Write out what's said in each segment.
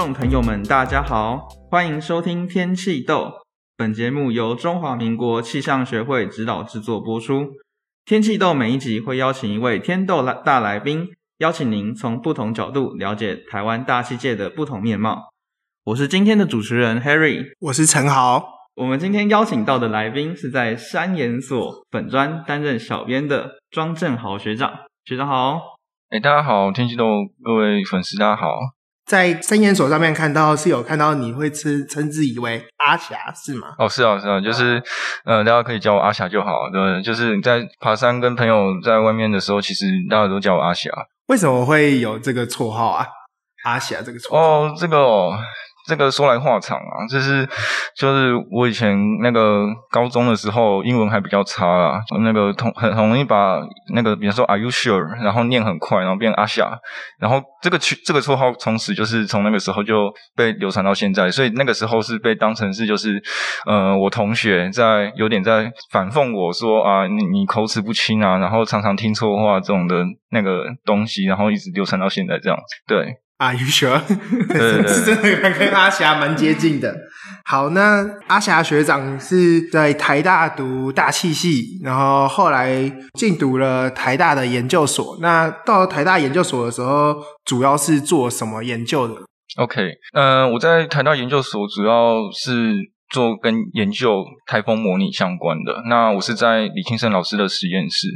众朋友们，大家好，欢迎收听天气豆。本节目由中华民国气象学会指导制作播出。天气豆每一集会邀请一位天豆来大来宾，邀请您从不同角度了解台湾大气界的不同面貌。我是今天的主持人 Harry，我是陈豪。我们今天邀请到的来宾是在山研所本专担任小编的庄正豪学长，学长好。哎，大家好，天气豆各位粉丝大家好。在山研所上面看到是有看到你会称称自以为阿霞是吗？哦，是啊，是啊，就是呃，大家可以叫我阿霞就好。对，就是在爬山跟朋友在外面的时候，其实大家都叫我阿霞。为什么会有这个绰号啊？阿霞这个绰号？哦，这个哦。这个说来话长啊，就是就是我以前那个高中的时候，英文还比较差啊，那个同很容易把那个比如说 Are you sure，然后念很快，然后变阿夏，然后这个取这个绰号从此就是从那个时候就被流传到现在，所以那个时候是被当成是就是呃我同学在有点在反讽我说啊你你口齿不清啊，然后常常听错话这种的那个东西，然后一直流传到现在这样子，对。Are you sure？是真的跟阿霞蛮接近的。好，那阿霞学长是在台大读大气系，然后后来进读了台大的研究所。那到台大研究所的时候，主要是做什么研究的？OK，嗯、呃，我在台大研究所主要是。做跟研究台风模拟相关的，那我是在李庆胜老师的实验室。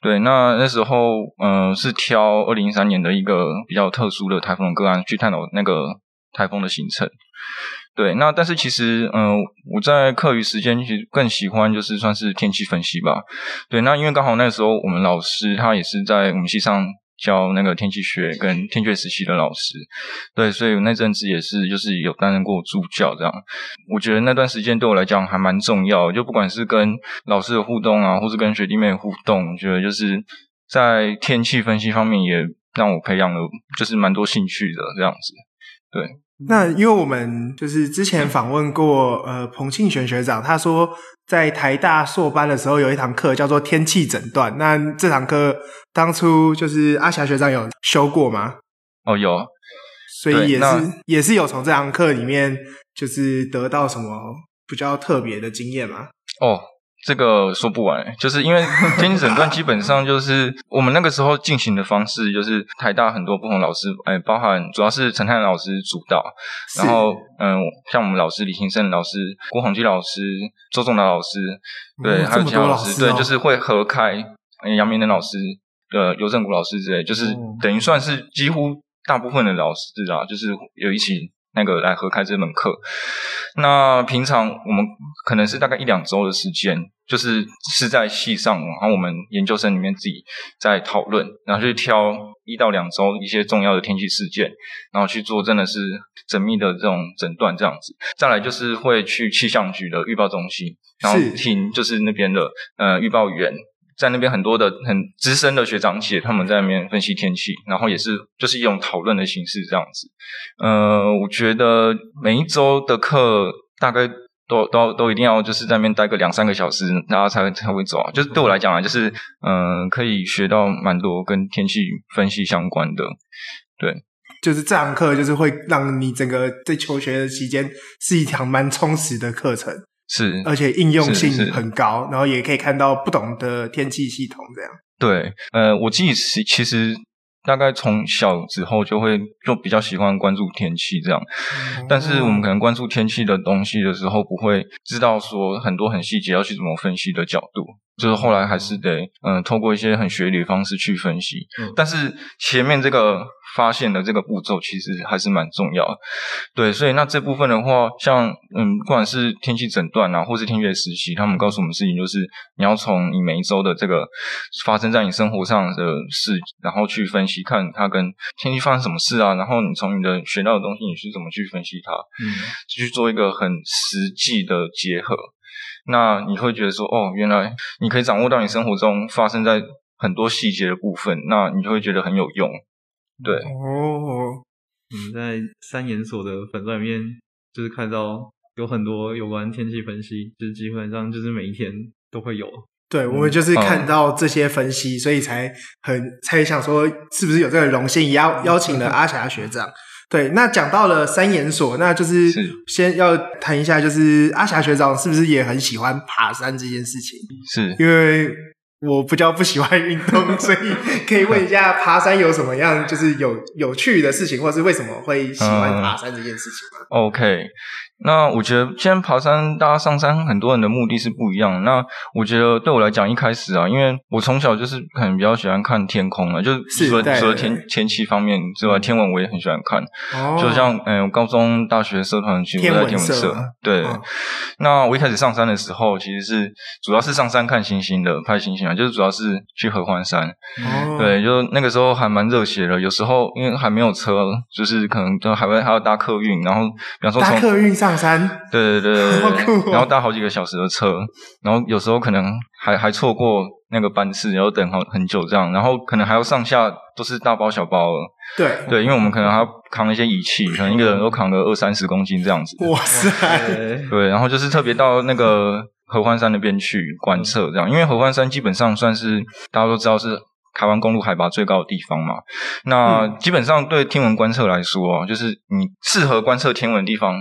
对，那那时候，嗯、是挑二零一三年的一个比较特殊的台风的个案去探讨那个台风的形成。对，那但是其实，嗯、我在课余时间其实更喜欢就是算是天气分析吧。对，那因为刚好那时候我们老师他也是在我们系上。教那个天气学跟天气实习的老师，对，所以那阵子也是就是有担任过助教这样。我觉得那段时间对我来讲还蛮重要，就不管是跟老师的互动啊，或是跟学弟妹的互动，我觉得就是在天气分析方面也让我培养了就是蛮多兴趣的这样子，对。那因为我们就是之前访问过呃彭庆玄学长，他说在台大硕班的时候有一堂课叫做天气诊断。那这堂课当初就是阿霞学长有修过吗？哦，有，所以也是也是有从这堂课里面就是得到什么比较特别的经验吗？哦。这个说不完，就是因为天气诊断基本上就是我们那个时候进行的方式，就是台大很多不同老师，哎，包含主要是陈汉老师主导，然后嗯，像我们老师李兴盛老师、郭宏基老师、周仲达老师，对，嗯、还有其他老师，老师哦、对，就是会合开，杨明仁老师、呃，尤正谷老师之类，就是等于算是几乎大部分的老师啊，就是有一起。那个来合开这门课，那平常我们可能是大概一两周的时间，就是是在系上，然后我们研究生里面自己在讨论，然后去挑一到两周一些重要的天气事件，然后去做真的是缜密的这种诊断这样子。再来就是会去气象局的预报中心，然后听就是那边的呃预报员。在那边很多的很资深的学长姐，他们在那边分析天气，然后也是就是一种讨论的形式这样子。呃，我觉得每一周的课大概都都都一定要就是在那边待个两三个小时，然后才才会走。就是对我来讲啊，就是嗯、可以学到蛮多跟天气分析相关的。对，就是这堂课就是会让你整个在求学的期间是一堂蛮充实的课程。是，而且应用性很高，然后也可以看到不同的天气系统这样。对，呃，我自己其其实大概从小之后就会就比较喜欢关注天气这样，嗯、但是我们可能关注天气的东西的时候，不会知道说很多很细节要去怎么分析的角度。就是后来还是得嗯，透过一些很学理的方式去分析，嗯，但是前面这个发现的这个步骤其实还是蛮重要的，对，所以那这部分的话，像嗯，不管是天气诊断啊，或是天气实习，他们告诉我们事情就是，你要从你每一周的这个发生在你生活上的事，然后去分析，看它跟天气发生什么事啊，然后你从你的学到的东西，你是怎么去分析它，嗯，去做一个很实际的结合。那你会觉得说，哦，原来你可以掌握到你生活中发生在很多细节的部分，那你就会觉得很有用。对哦，我们在三研所的粉钻里面，就是看到有很多有关天气分析，就是基本上就是每一天都会有。对，我们就是看到这些分析，嗯、所以才很才想说，是不是有这个荣幸邀邀请了 阿霞学长。对，那讲到了三研所，那就是先要谈一下，就是阿霞学长是不是也很喜欢爬山这件事情？是因为。我比较不喜欢运动，所以可以问一下，爬山有什么样就是有有趣的事情，或是为什么会喜欢爬山这件事情吗？嗯，OK。那我觉得，现在爬山，大家上山，很多人的目的是不一样。那我觉得对我来讲，一开始啊，因为我从小就是可能比较喜欢看天空了，就是除了除了天天气方面之外，天文我也很喜欢看。哦，就像嗯，我高中、大学社团其实我在天文社。对。哦，那我一开始上山的时候，其实是主要是上山看星星的，拍星星啊，就是主要是去合欢山。哦。对，就那个时候还蛮热血的。有时候因为还没有车，就是可能都还会还要搭客运，然后比方说从客运上。上山，对对对对，然后搭好几个小时的车，然后有时候可能还还错过那个班次，然后等好很久这样，然后可能还要上下都是大包小包的，对。对，因为我们可能还要扛一些仪器，可能一个人都扛个二三十公斤这样子，哇塞，对，然后就是特别到那个合欢山那边去观测这样，因为合欢山基本上算是大家都知道是。台湾公路海拔最高的地方嘛，那基本上对天文观测来说，就是你适合观测天文的地方。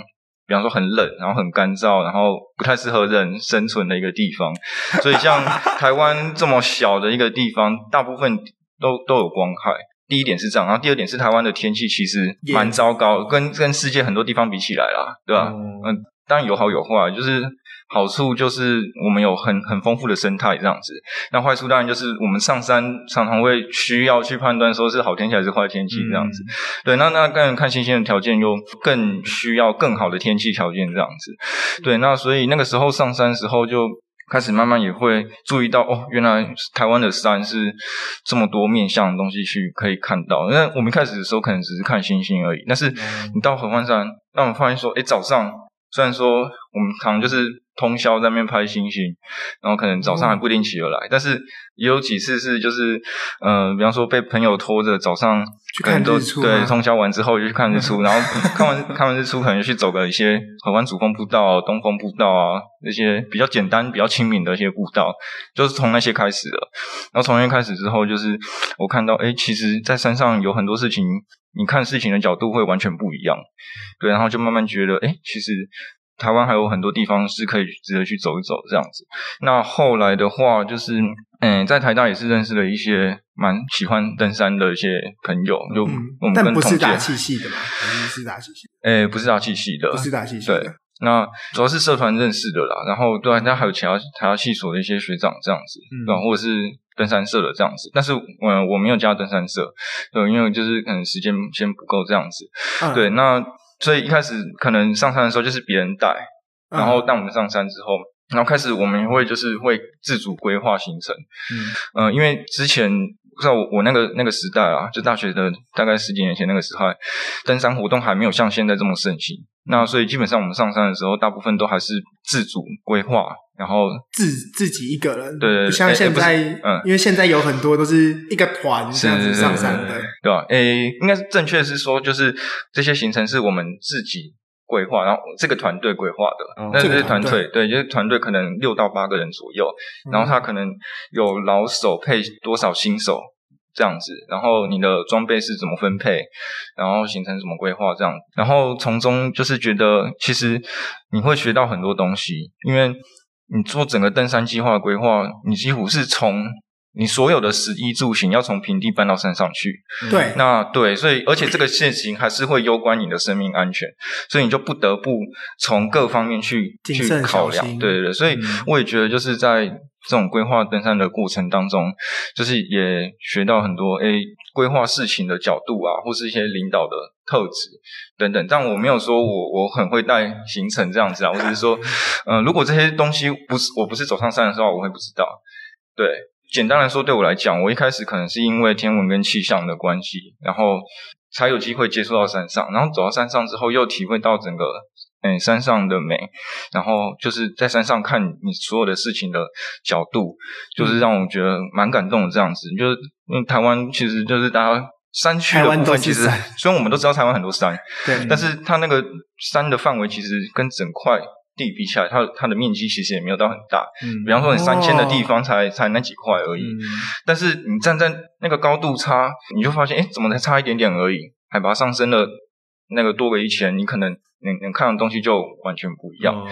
比方说很冷，然后很干燥，然后不太适合人生存的一个地方。所以像台湾这么小的一个地方，大部分都都有光害。第一点是这样，然后第二点是台湾的天气其实蛮糟糕.跟跟世界很多地方比起来啦，对吧？嗯，oh. 当然有好有坏，就是。好处就是我们有很很丰富的生态这样子，那坏处当然就是我们上山常常会需要去判断说是好天气还是坏天气这样子。嗯、对，那那更看星星的条件又更需要更好的天气条件这样子。对，那所以那个时候上山的时候就开始慢慢也会注意到哦，原来台湾的山是这么多面向的东西去可以看到。那我们一开始的时候可能只是看星星而已，但是你到合欢山，那我们发现说，哎，早上虽然说我们常就是。通宵在那边拍星星，然后可能早上还不定起得来，但是也有几次是就是，呃，比方说被朋友拖着早上去看日出，对，通宵完之后就去看日出，然后看完看完日出，可能就去走个一些河湾主峰步道、东峰步道啊，那些比较简单、比较亲民的一些步道，就是从那些开始的。然后从那些开始之后，就是我看到，哎，其实，在山上有很多事情，你看事情的角度会完全不一样，对，然后就慢慢觉得，哎，其实。台湾还有很多地方是可以值得去走一走这样子。那后来的话，就是嗯，在台大也是认识了一些蛮喜欢登山的一些朋友，就我们跟同届。但不是大气系的嘛？不是大气系。诶，不是大气系的，不是大气系的。对，那主要是社团认识的啦。然后对，那还有其他台大系所的一些学长这样子，对，或者是登山社的这样子。但是嗯，我没有加登山社，对，因为就是可能时间先不够这样子。对，那。所以一开始可能上山的时候就是别人带，然后当我们上山之后，然后开始我们会就是会自主规划行程。嗯，呃，因为之前在我我那个那个时代啊，就大学的大概十几年前那个时代，登山活动还没有像现在这么盛行。那所以基本上我们上山的时候，大部分都还是自主规划。然后自自己一个人，对对对，不像现在，嗯，因为现在有很多都是一个团这样子上山的，对吧？诶，应该是正确是说，就是这些行程是我们自己规划，然后这个团队规划的。那这些团队，对，就是团队可能六到八个人左右，然后他可能有老手配多少新手这样子，然后你的装备是怎么分配，然后形成什么规划这样，然后从中就是觉得其实你会学到很多东西，因为。你做整个登山计划的规划，你几乎是从你所有的食衣住行要从平地搬到山上去。对，那对，所以而且这个事情还是会攸关你的生命安全，所以你就不得不从各方面去去考量。对对对，所以我也觉得就是在这种规划登山的过程当中，就是也学到很多诶规划事情的角度啊，或是一些领导的特质等等，但我没有说我我很会带行程这样子啊，我只是说，嗯、呃，如果这些东西不是我不是走上山的时候，我会不知道。对，简单来说，对我来讲，我一开始可能是因为天文跟气象的关系，然后才有机会接触到山上，然后走到山上之后，又体会到整个嗯山上的美，然后就是在山上看你所有的事情的角度，就是让我觉得蛮感动的这样子。就是因为台湾其实就是大家。山区的部分其实，虽然我们都知道台湾很多山，对，但是它那个山的范围其实跟整块地比起来，它它的面积其实也没有到很大。嗯，比方说你三千的地方才、哦、才那几块而已，嗯、但是你站在那个高度差，你就发现，哎，怎么才差一点点而已？海拔上升了那个多个一千，你可能能能看的东西就完全不一样。哦、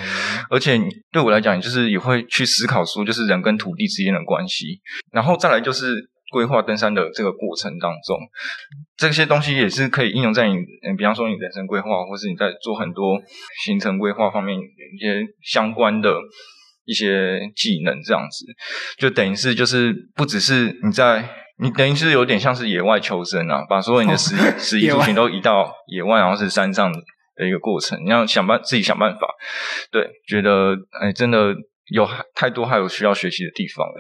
而且对我来讲，就是也会去思考说，就是人跟土地之间的关系。然后再来就是规划登山的这个过程当中，这些东西也是可以应用在你，嗯，比方说你人生规划，或是你在做很多行程规划方面一些相关的。一些技能这样子，就等于是就是不只是你在你等于是有点像是野外求生啊，把所有你的食食衣住行都移到野外，然后是山上的一个过程，你要想办自己想办法。对，觉得哎，真的有太多还有需要学习的地方了。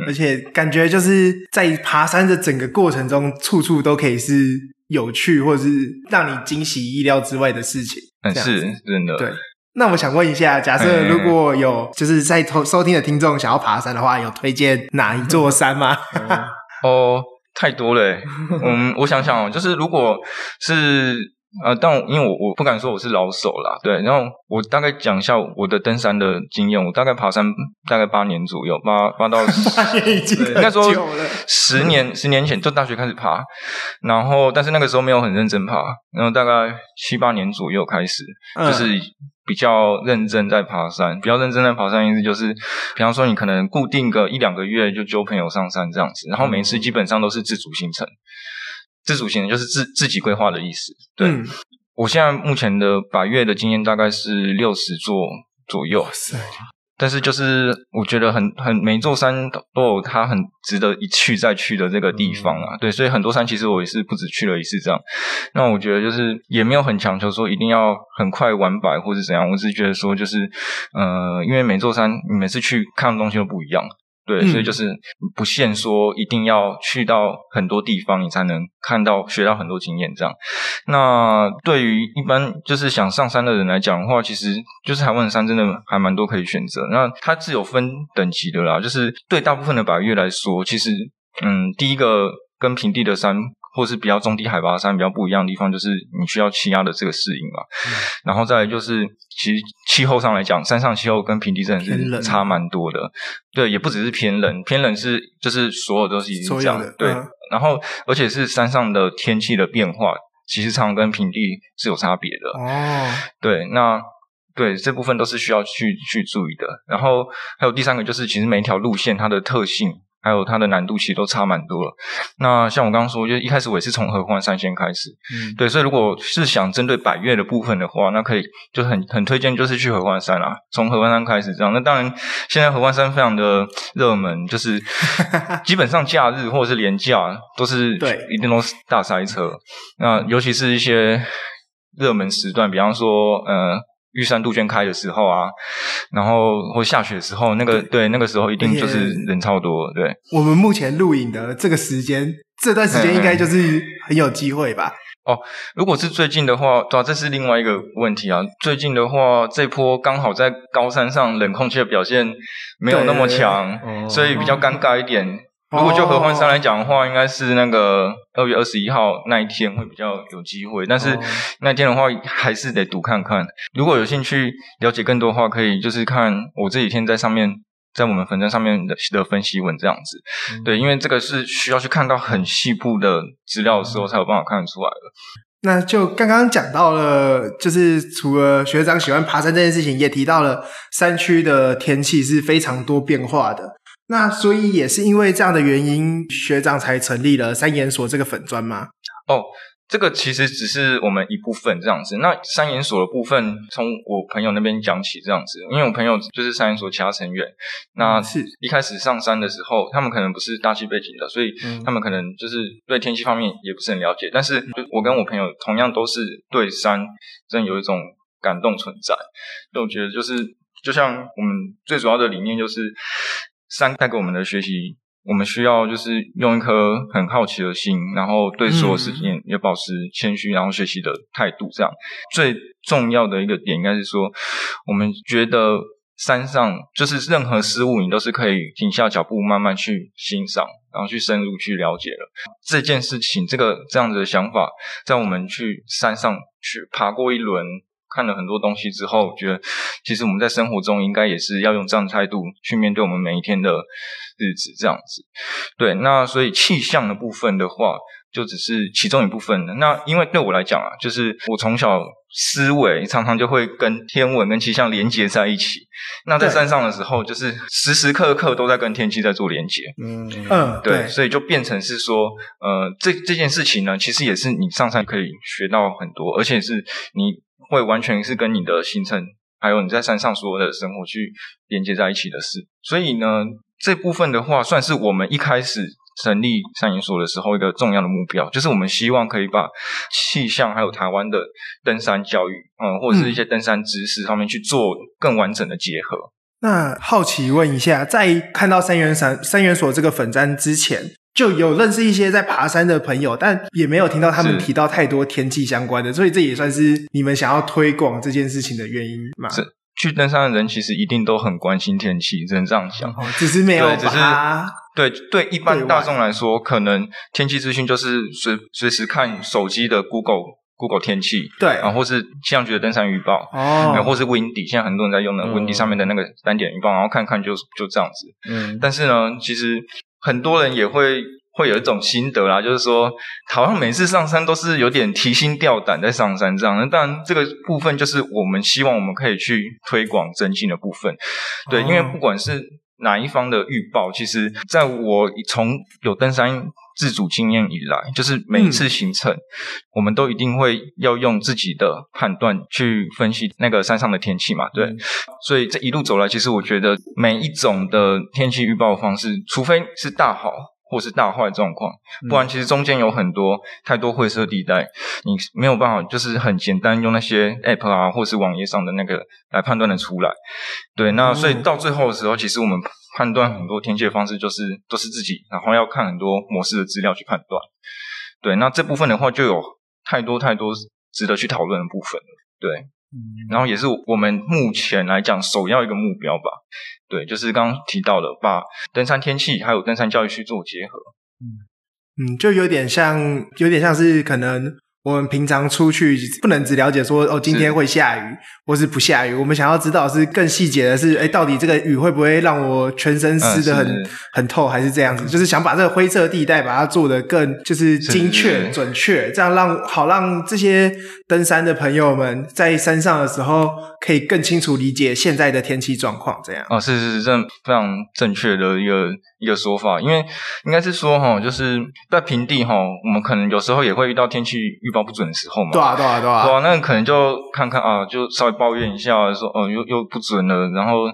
嗯，而且感觉就是在爬山的整个过程中，处处都可以是有趣，或者是让你惊喜意料之外的事情。嗯，是真的。对。那我想问一下，假设如果有就是在收听的听众想要爬山的话，有推荐哪一座山吗？哦，太多了。嗯，我想想，就是如果是。呃，但因为我我不敢说我是老手啦，对，然后我大概讲一下我的登山的经验。我大概爬山大概八年左右，八八到八年已经很久了。十年十年前就大学开始爬，然后但是那个时候没有很认真爬，然后大概七八年左右开始，就是比较认真在爬山。比较认真在爬山意思就是，比方说你可能固定个一两个月就揪朋友上山这样子，然后每次基本上都是自主行程。自主型就是自自己规划的意思。对，嗯、我现在目前的百月的经验大概是六十座左右。哇塞！但是就是我觉得很很每座山都有它很值得一去再去的这个地方啊。嗯、对，所以很多山其实我也是不止去了一次这样。那我觉得就是也没有很强求说一定要很快完百或是怎样。我只是觉得说就是呃，因为每座山你每次去看的东西都不一样。对，所以就是不限说一定要去到很多地方，你才能看到、学到很多经验这样。那对于一般就是想上山的人来讲的话，其实就是台湾的山真的还蛮多可以选择。那它是有分等级的啦，就是对大部分的百越来说，其实嗯，第一个跟平地的山。或是比较中低海拔的山比较不一样的地方，就是你需要气压的这个适应嘛。嗯、然后再来就是，其实气候上来讲，山上气候跟平地真的是差蛮多的。对，也不只是偏冷，偏冷是就是所有都是已经这样。对，嗯、然后而且是山上的天气的变化，其实常常跟平地是有差别的。哦，对，那对这部分都是需要去去注意的。然后还有第三个就是，其实每一条路线它的特性。还有它的难度其实都差蛮多了。那像我刚刚说，就一开始我也是从合欢山先开始，嗯，对，所以如果是想针对百岳的部分的话，那可以就是很很推荐，就是去合欢山啊，从合欢山开始这样。那当然，现在合欢山非常的热门，就是 基本上假日或者是连假都是对，一定都是大塞车。那尤其是一些热门时段，比方说，呃。玉山杜鹃开的时候啊，然后或下雪的时候，那个对，对那个时候一定就是人超多。对，我们目前录影的这个时间，这段时间应该就是很有机会吧？哦，如果是最近的话，对啊，这是另外一个问题啊。最近的话，这波刚好在高山上冷空气的表现没有那么强，对所以比较尴尬一点。哦如果就合欢山来讲的话，应该是那个二月二十一号那一天会比较有机会，但是那天的话还是得赌看看。如果有兴趣了解更多的话，可以就是看我这几天在上面，在我们粉站上面的的分析文这样子。嗯、对，因为这个是需要去看到很细部的资料的时候才有办法看得出来的。那就刚刚讲到了，就是除了学长喜欢爬山这件事情，也提到了山区的天气是非常多变化的。那所以也是因为这样的原因，学长才成立了三研所这个粉专吗？哦，这个其实只是我们一部分这样子。那三研所的部分，从我朋友那边讲起这样子，因为我朋友就是三研所其他成员。那是一开始上山的时候，他们可能不是大气背景的，所以他们可能就是对天气方面也不是很了解。但是我跟我朋友同样都是对山真有一种感动存在。所以我觉得就是，就像我们最主要的理念就是。山带给我们的学习，我们需要就是用一颗很好奇的心，然后对所有事情也保持谦虚，然后学习的态度。这样最重要的一个点应该是说，我们觉得山上就是任何事物，你都是可以停下脚步，慢慢去欣赏，然后去深入去了解了这件事情。这个这样子的想法，在我们去山上去爬过一轮。看了很多东西之后，觉得其实我们在生活中应该也是要用这样的态度去面对我们每一天的日子，这样子。对，那所以气象的部分的话，就只是其中一部分的。那因为对我来讲啊，就是我从小思维常常就会跟天文跟气象连接在一起。那在山上的时候，就是时时刻刻都在跟天气在做连接。嗯嗯，对，所以就变成是说，呃，这这件事情呢，其实也是你上山可以学到很多，而且是你会完全是跟你的行程，还有你在山上所有的生活去连接在一起的事。所以呢，这部分的话，算是我们一开始。成立山研所的时候，一个重要的目标就是我们希望可以把气象还有台湾的登山教育，嗯，或者是一些登山知识上面去做更完整的结合。嗯、那好奇问一下，在看到三元山三元所这个粉专之前，就有认识一些在爬山的朋友，但也没有听到他们提到太多天气相关的，所以这也算是你们想要推广这件事情的原因嘛？是。去登山的人其实一定都很关心天气，只能这样想。哦，只是没有只是对对一般大众来说，可能天气资讯就是随随时看手机的 Google Google 天气，对，然后或是气象局的登山预报，哦，或是 Windy，现在很多人在用的 Windy 上面的那个单点预报，然后看看就就这样子。嗯，但是呢，其实很多人也会。会有一种心得啦，就是说，好像每次上山都是有点提心吊胆在上山这样。那当然，这个部分就是我们希望我们可以去推广征信的部分。对，因为不管是哪一方的预报，其实在我从有登山自主经验以来，就是每一次行程，我们都一定会要用自己的判断去分析那个山上的天气嘛。对，所以这一路走来，其实我觉得每一种的天气预报方式，除非是大好。或是大坏状况，不然其实中间有很多太多灰色地带，你没有办法就是很简单用那些 app 啊，或是网页上的那个来判断的出来。对，那所以到最后的时候，其实我们判断很多天气的方式就是都是自己，然后要看很多模式的资料去判断。对，那这部分的话就有太多太多值得去讨论的部分。对。然后也是我们目前来讲首要一个目标吧，对，就是刚刚提到的，把登山天气还有登山教育去做结合。嗯，就有点像，有点像是可能。我们平常出去不能只了解说哦，今天会下雨或是不下雨，我们想要知道是更细节的是，哎，到底这个雨会不会让我全身湿的很、嗯、很透，还是这样子？就是想把这个灰色地带把它做的更就是精确准确，这样让好让这些登山的朋友们在山上的时候可以更清楚理解现在的天气状况。这样哦，是是是，这非常正确的一个。一个说法，因为应该是说哈，就是在平地哈，我们可能有时候也会遇到天气预报不准的时候嘛。对啊，对啊，对啊。对啊，那可能就看看啊，就稍微抱怨一下，说哦，又又不准了，然后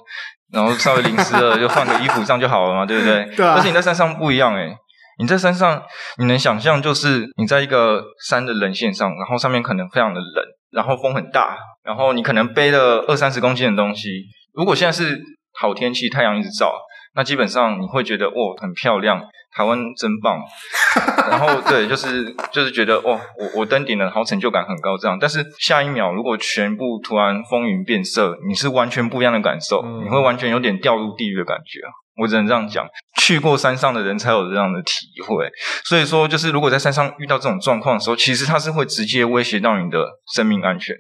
然后稍微淋湿了，就换个衣服这样就好了嘛，对不对？对啊。但是你在山上不一样诶，你在山上，你能想象就是你在一个山的棱线上，然后上面可能非常的冷，然后风很大，然后你可能背了二三十公斤的东西。如果现在是好天气，太阳一直照。那基本上你会觉得哦，很漂亮，台湾真棒，然后对，就是就是觉得哦，我我登顶了，好成就感很高这样。但是下一秒如果全部突然风云变色，你是完全不一样的感受，嗯、你会完全有点掉入地狱的感觉。我只能这样讲，去过山上的人才有这样的体会。所以说，就是如果在山上遇到这种状况的时候，其实它是会直接威胁到你的生命安全。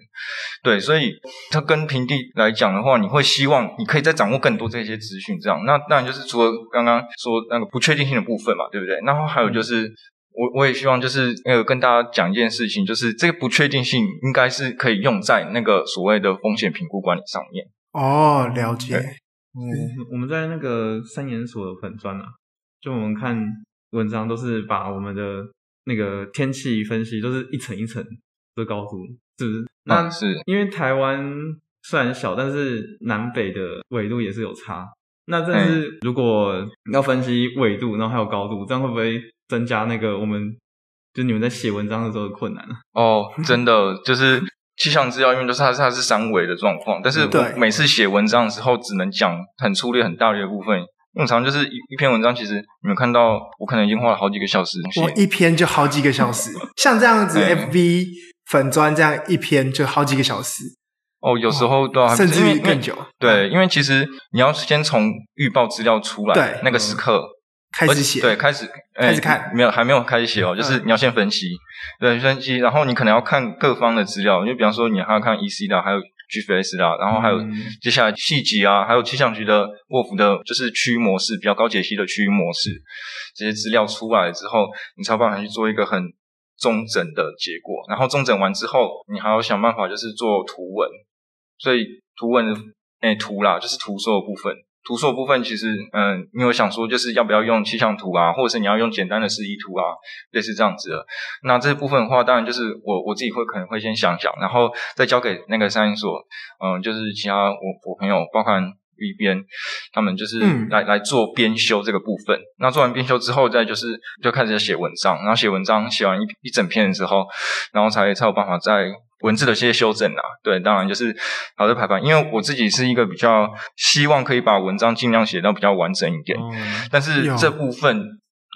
对，所以它跟平地来讲的话，你会希望你可以再掌握更多这些资讯。这样，那当然就是除了刚刚说那个不确定性的部分嘛，对不对？然后还有就是，我我也希望就是呃跟大家讲一件事情，就是这个不确定性应该是可以用在那个所谓的风险评估管理上面。哦，了解。嗯，我们在那个三研所的粉砖啊，就我们看文章都是把我们的那个天气分析都是一层一层的高度，是不是？那是因为台湾虽然小，但是南北的纬度也是有差。那但是如果要分析纬度，然后还有高度，这样会不会增加那个我们就你们在写文章的时候的困难呢？哦，真的就是。气象资料，因为都是它它是三维的状况，但是我每次写文章的时候，只能讲很粗略、很大略的部分。通常就是一一篇文章，其实你们看到，我可能已经花了好几个小时。我一篇就好几个小时，像这样子，FB 粉砖这样一篇就好几个小时。哦，有时候对，甚至于更久。对，因为其实你要先从预报资料出来，对那个时刻。开始写，对，开始开始看，没有，还没有开始写哦，就是你要先分析，对，分析，然后你可能要看各方的资料，就比方说你还要看 EC 的，还有 GFS 啦，然后还有接下来细节啊，还有气象局的沃福的，就是区域模式比较高解析的区域模式，这些资料出来之后，你才有办法去做一个很中整的结果。然后中整完之后，你还要想办法就是做图文，所以图文的诶图啦，就是图说的部分。图说部分其实，嗯，你有想说就是要不要用气象图啊，或者是你要用简单的示意图啊，类似这样子的。那这部分的话，当然就是我我自己会可能会先想想，然后再交给那个三研所，嗯，就是其他我我朋友，包含一边，他们就是来、嗯、来做编修这个部分。那做完编修之后，再就是就开始写文章，然后写文章写完一一整篇的时候，然后才才有办法再。文字的一些修正啊，对，当然就是好的排版，因为我自己是一个比较希望可以把文章尽量写到比较完整一点，嗯、但是这部分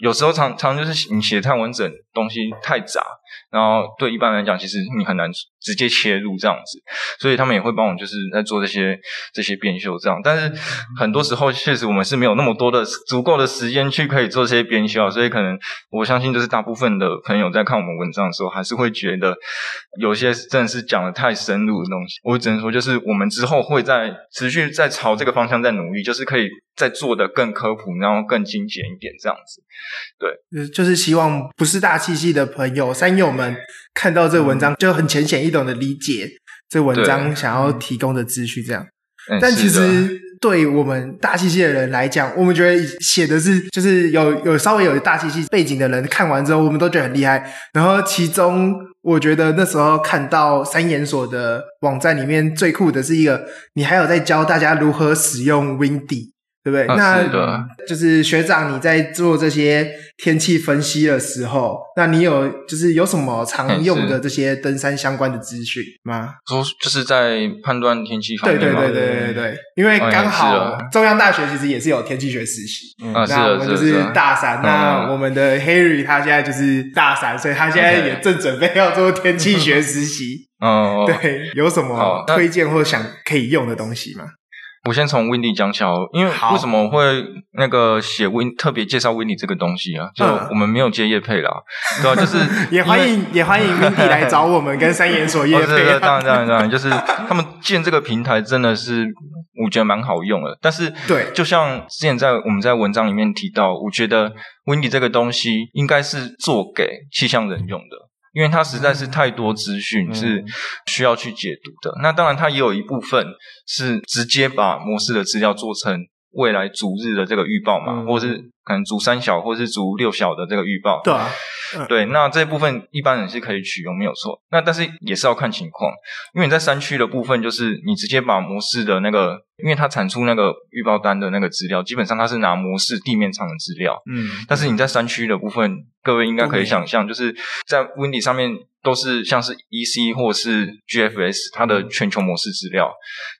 有时候常常就是你写太完整，东西太杂。然后对一般来讲，其实你很难直接切入这样子，所以他们也会帮我就是在做这些这些编修这样。但是很多时候确实我们是没有那么多的足够的时间去可以做这些编修，所以可能我相信就是大部分的朋友在看我们文章的时候，还是会觉得有些真的是讲的太深入的东西。我只能说就是我们之后会在持续在朝这个方向在努力，就是可以再做得更科普，然后更精简一点这样子。对，就是希望不是大气系的朋友三友们看到这个文章就很浅显易懂的理解这文章想要提供的资讯，这样。但其实对我们大气系的人来讲，我们觉得写的是就是有有稍微有大气系背景的人看完之后，我们都觉得很厉害。然后其中我觉得那时候看到三研所的网站里面最酷的是一个，你还有在教大家如何使用 Windy。对不对？啊、那就是学长，你在做这些天气分析的时候，那你有就是有什么常用的这些登山相关的资讯吗？说就是在判断天气方面对对对对对对，因为刚好中央大学其实也是有天气学实习，嗯、那我们就是大三，那我们的 Harry 他现在就是大三，所以他现在也正准备要做天气学实习。哦，对，有什么推荐或想可以用的东西吗？我先从 Windy 讲起好，因为为什么会那个写 Win 特别介绍 Windy 这个东西啊？就我们没有接叶配啦，嗯、对吧、啊？就是 也欢迎也欢迎 Windy 来找我们跟三研所叶配、啊。当然当然当然，就是他们建这个平台真的是我觉得蛮好用的。但是对，就像之前在我们在文章里面提到，我觉得 Windy 这个东西应该是做给气象人用的。因为它实在是太多资讯是需要去解读的，嗯、那当然它也有一部分是直接把模式的资料做成未来逐日的这个预报嘛，嗯、或是可能足三小或者是足六小的这个预报。对啊，嗯、对，那这部分一般人是可以取用，没有错。那但是也是要看情况，因为你在山区的部分，就是你直接把模式的那个。因为它产出那个预报单的那个资料，基本上它是拿模式地面上的资料。嗯，但是你在山区的部分，各位应该可以想象，就是在 Windy 上面都是像是 EC 或是 GFS 它的全球模式资料，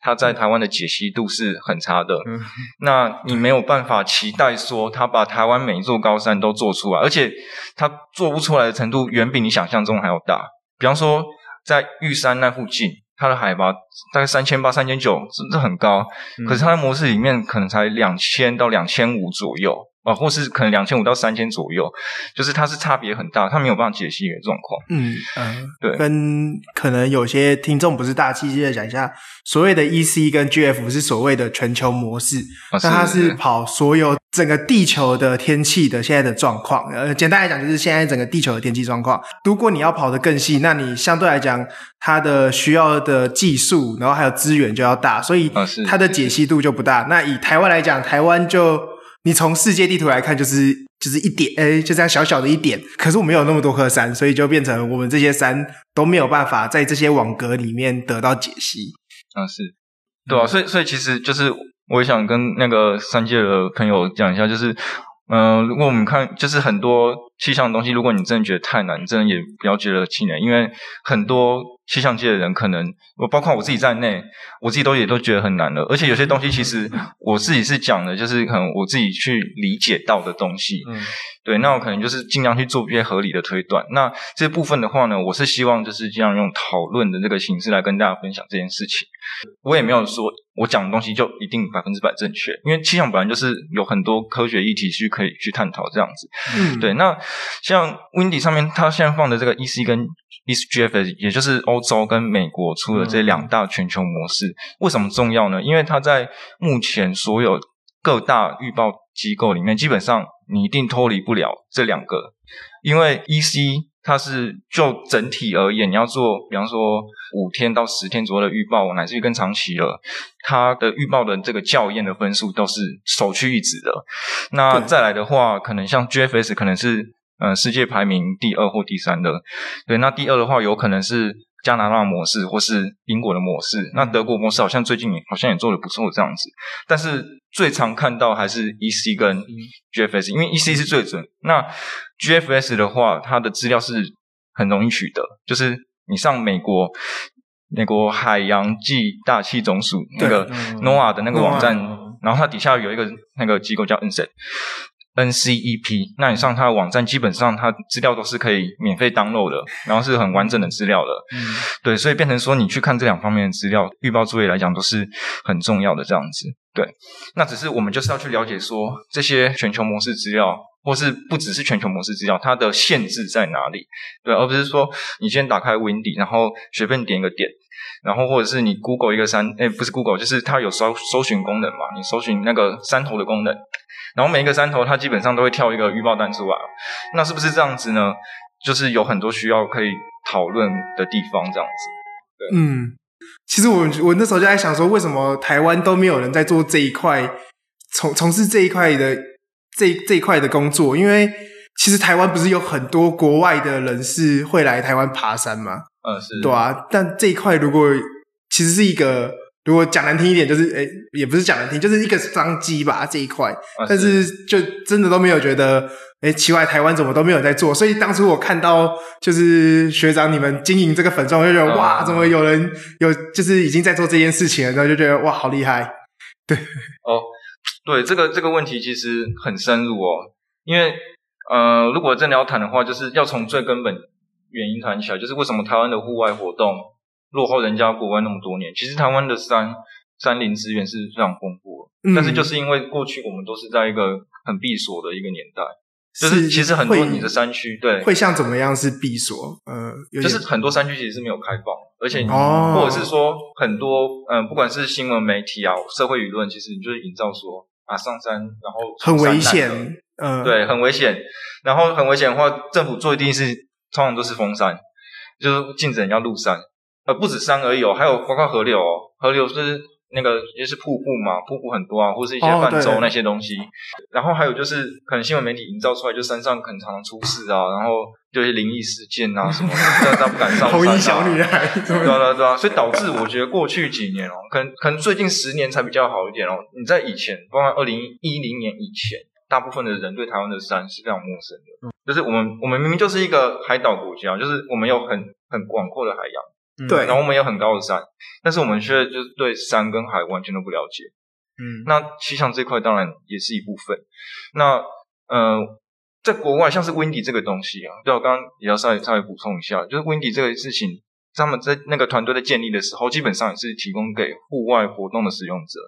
它在台湾的解析度是很差的。嗯，那你没有办法期待说它把台湾每一座高山都做出来，而且它做不出来的程度远比你想象中还要大。比方说在玉山那附近。它的海拔大概三千八、三千九，这很高。嗯、可是它的模式里面可能才两千到两千五左右。啊，或是可能两千五到三千左右，就是它是差别很大，它没有办法解析你的状况。嗯嗯，呃、对，跟可能有些听众不是大气系的讲一下，所谓的 EC 跟 GF 是所谓的全球模式，那、啊、它是跑所有整个地球的天气的现在的状况。呃，简单来讲就是现在整个地球的天气状况。如果你要跑得更细，那你相对来讲它的需要的技术，然后还有资源就要大，所以它的解析度就不大。那以台湾来讲，台湾就。你从世界地图来看，就是就是一点，诶，就这样小小的一点。可是我们没有那么多颗山，所以就变成我们这些山都没有办法在这些网格里面得到解析。啊，是，对啊，所以所以其实就是我想跟那个三界的朋友讲一下，就是，嗯、如果我们看就是很多气象的东西，如果你真的觉得太难，真的也不要觉得气馁，因为很多。气象界的人可能，我包括我自己在内，我自己都也都觉得很难了。而且有些东西其实我自己是讲的，就是可能我自己去理解到的东西。对，那我可能就是尽量去做一些合理的推断。那这部分的话呢，我是希望就是这样用讨论的这个形式来跟大家分享这件事情。我也没有说我讲的东西就一定百分之百正确，因为气象本来就是有很多科学议题去可以去探讨这样子。嗯，对。那像 Windy 上面，它现在放的这个 EC 跟 EastGFS，也就是欧洲跟美国出的这两大全球模式，嗯、为什么重要呢？因为它在目前所有各大预报机构里面，基本上你一定脱离不了这两个，因为 EC。它是就整体而言，你要做，比方说五天到十天左右的预报，乃至于更长期了，它的预报的这个校验的分数都是首屈一指的。那再来的话，可能像 GFS 可能是呃世界排名第二或第三的，对，那第二的话有可能是。加拿大模式或是英国的模式，那德国模式好像最近好像也做的不错这样子，但是最常看到还是 EC 跟 GFS，因为 EC 是最准。那 GFS 的话，它的资料是很容易取得，就是你上美国美国海洋暨大气总署那个 NOAA 的那个网站，然后它底下有一个那个机构叫 NCEP。NCEP，那你上它的网站，基本上它资料都是可以免费 download 的，然后是很完整的资料的。嗯，对，所以变成说你去看这两方面的资料，预报作业来讲都是很重要的这样子。对，那只是我们就是要去了解说这些全球模式资料，或是不只是全球模式资料，它的限制在哪里？对，而不是说你先打开 Windy，然后随便点一个点，然后或者是你 Google 一个山，诶，不是 Google，就是它有搜搜寻功能嘛，你搜寻那个山头的功能。然后每一个山头，它基本上都会跳一个预报单出来，那是不是这样子呢？就是有很多需要可以讨论的地方，这样子。对，嗯，其实我我那时候就在想说，为什么台湾都没有人在做这一块，从从事这一块的这这一块的工作？因为其实台湾不是有很多国外的人士会来台湾爬山吗？嗯，是。对啊，但这一块如果其实是一个。如果讲难听一点，就是诶、欸，也不是讲难听，就是一个商机吧这一块。啊、但是就真的都没有觉得，诶、欸，奇怪，台湾怎么都没有在做。所以当初我看到就是学长你们经营这个粉专，我就觉得、啊、哇，怎么有人有就是已经在做这件事情了，然后就觉得哇，好厉害。对，哦，对，这个这个问题其实很深入哦，因为呃，如果真的要谈的话，就是要从最根本原因谈起来，就是为什么台湾的户外活动。落后人家国外那么多年，其实台湾的山山林资源是非常丰富的，嗯，但是就是因为过去我们都是在一个很闭锁的一个年代，就是其实很多你的山区对会像怎么样是闭锁？呃，就是很多山区其实是没有开放，而且哦，或者是说很多嗯，呃，不管是新闻媒体啊、社会舆论，其实你就是营造说啊上山然后很危险，嗯，呃，对，很危险，然后很危险的话，政府做一定是通常都是封山，就是禁止人家入山。呃，不止山而已哦，还有包括河流哦，河流是那个也是瀑布嘛，瀑布很多啊，或是一些泛舟那些东西。哦、然后还有就是，可能新闻媒体营造出来，就山上可能常常出事啊，然后就一些灵异事件啊什么的，大家不敢上山、啊。红衣小女孩，对啊对啊，所以导致我觉得过去几年哦，可能可能最近十年才比较好一点哦。你在以前，包括二零一零年以前，大部分的人对台湾的山是非常陌生的，就是我们我们明明就是一个海岛国家，就是我们有很很广阔的海洋。对，然后我们有很高的山，但是我们却就是对山跟海完全都不了解。嗯，那气象这块当然也是一部分。那呃，在国外像是 Windy 这个东西啊，对，我刚刚也要稍微稍微补充一下，就是 Windy 这个事情，他们在那个团队的建立的时候，基本上也是提供给户外活动的使用者。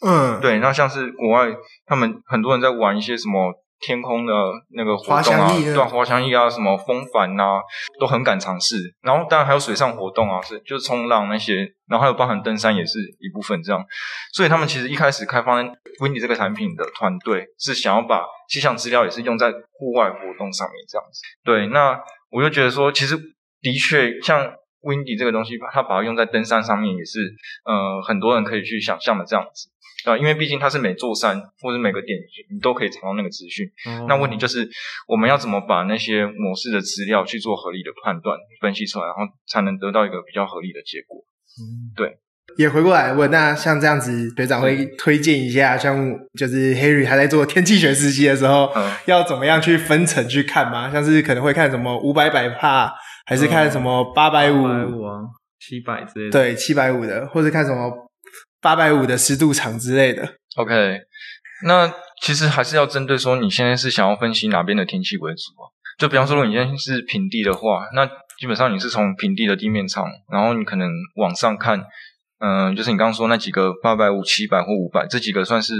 嗯，对，那像是国外，他们很多人在玩一些什么。天空的那个活动啊，对，滑翔翼啊，什么风帆啊，都很敢尝试。然后当然还有水上活动啊，是就是冲浪那些，然后还有包含登山也是一部分这样。所以他们其实一开始开发 Windy 这个产品的团队是想要把气象资料也是用在户外活动上面这样子。对，那我就觉得说，其实的确像 Windy 这个东西，它把它用在登山上面也是，呃，很多人可以去想象的这样子。啊，因为毕竟它是每座山或者每个点，你都可以查到那个资讯。嗯。那问题就是，我们要怎么把那些模式的资料去做合理的判断、分析出来，然后才能得到一个比较合理的结果。嗯，对。也回过来问，那像这样子，队长会推荐一下，像就是 Harry 还在做天气学实习的时候，嗯，要怎么样去分层去看吗？像是可能会看什么五百百帕，还是看什么八百五、七百之类的？对，七百五的，或者看什么？八百五的湿度场之类的。OK，那其实还是要针对说你现在是想要分析哪边的天气为主啊？就比方说，如果你现在是平地的话，那基本上你是从平地的地面场，然后你可能往上看，嗯、呃，就是你刚刚说那几个八百五、七百或五百这几个算是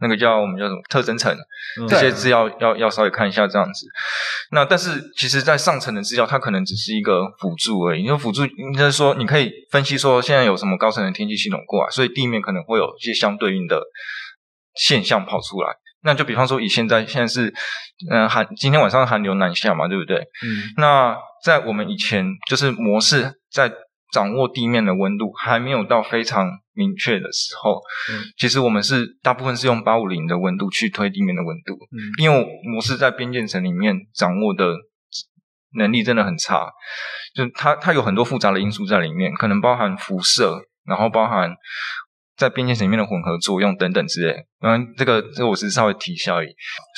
那个叫我们叫什么特征层，嗯、这些资料要要稍微看一下这样子。那但是其实，在上层的资料，它可能只是一个辅助而已。因为辅助应该说，你可以分析说现在有什么高层的天气系统过来，所以地面可能会有一些相对应的现象跑出来。那就比方说，以现在现在是嗯寒，今天晚上寒流南下嘛，对不对？嗯。那在我们以前就是模式在。掌握地面的温度还没有到非常明确的时候，嗯，其实我们是大部分是用八五零的温度去推地面的温度，嗯，因为模式在边界层里面掌握的能力真的很差，就它它有很多复杂的因素在里面，可能包含辐射，然后包含在边界层里面的混合作用等等之类，嗯，这个这个我是稍微提一下而已，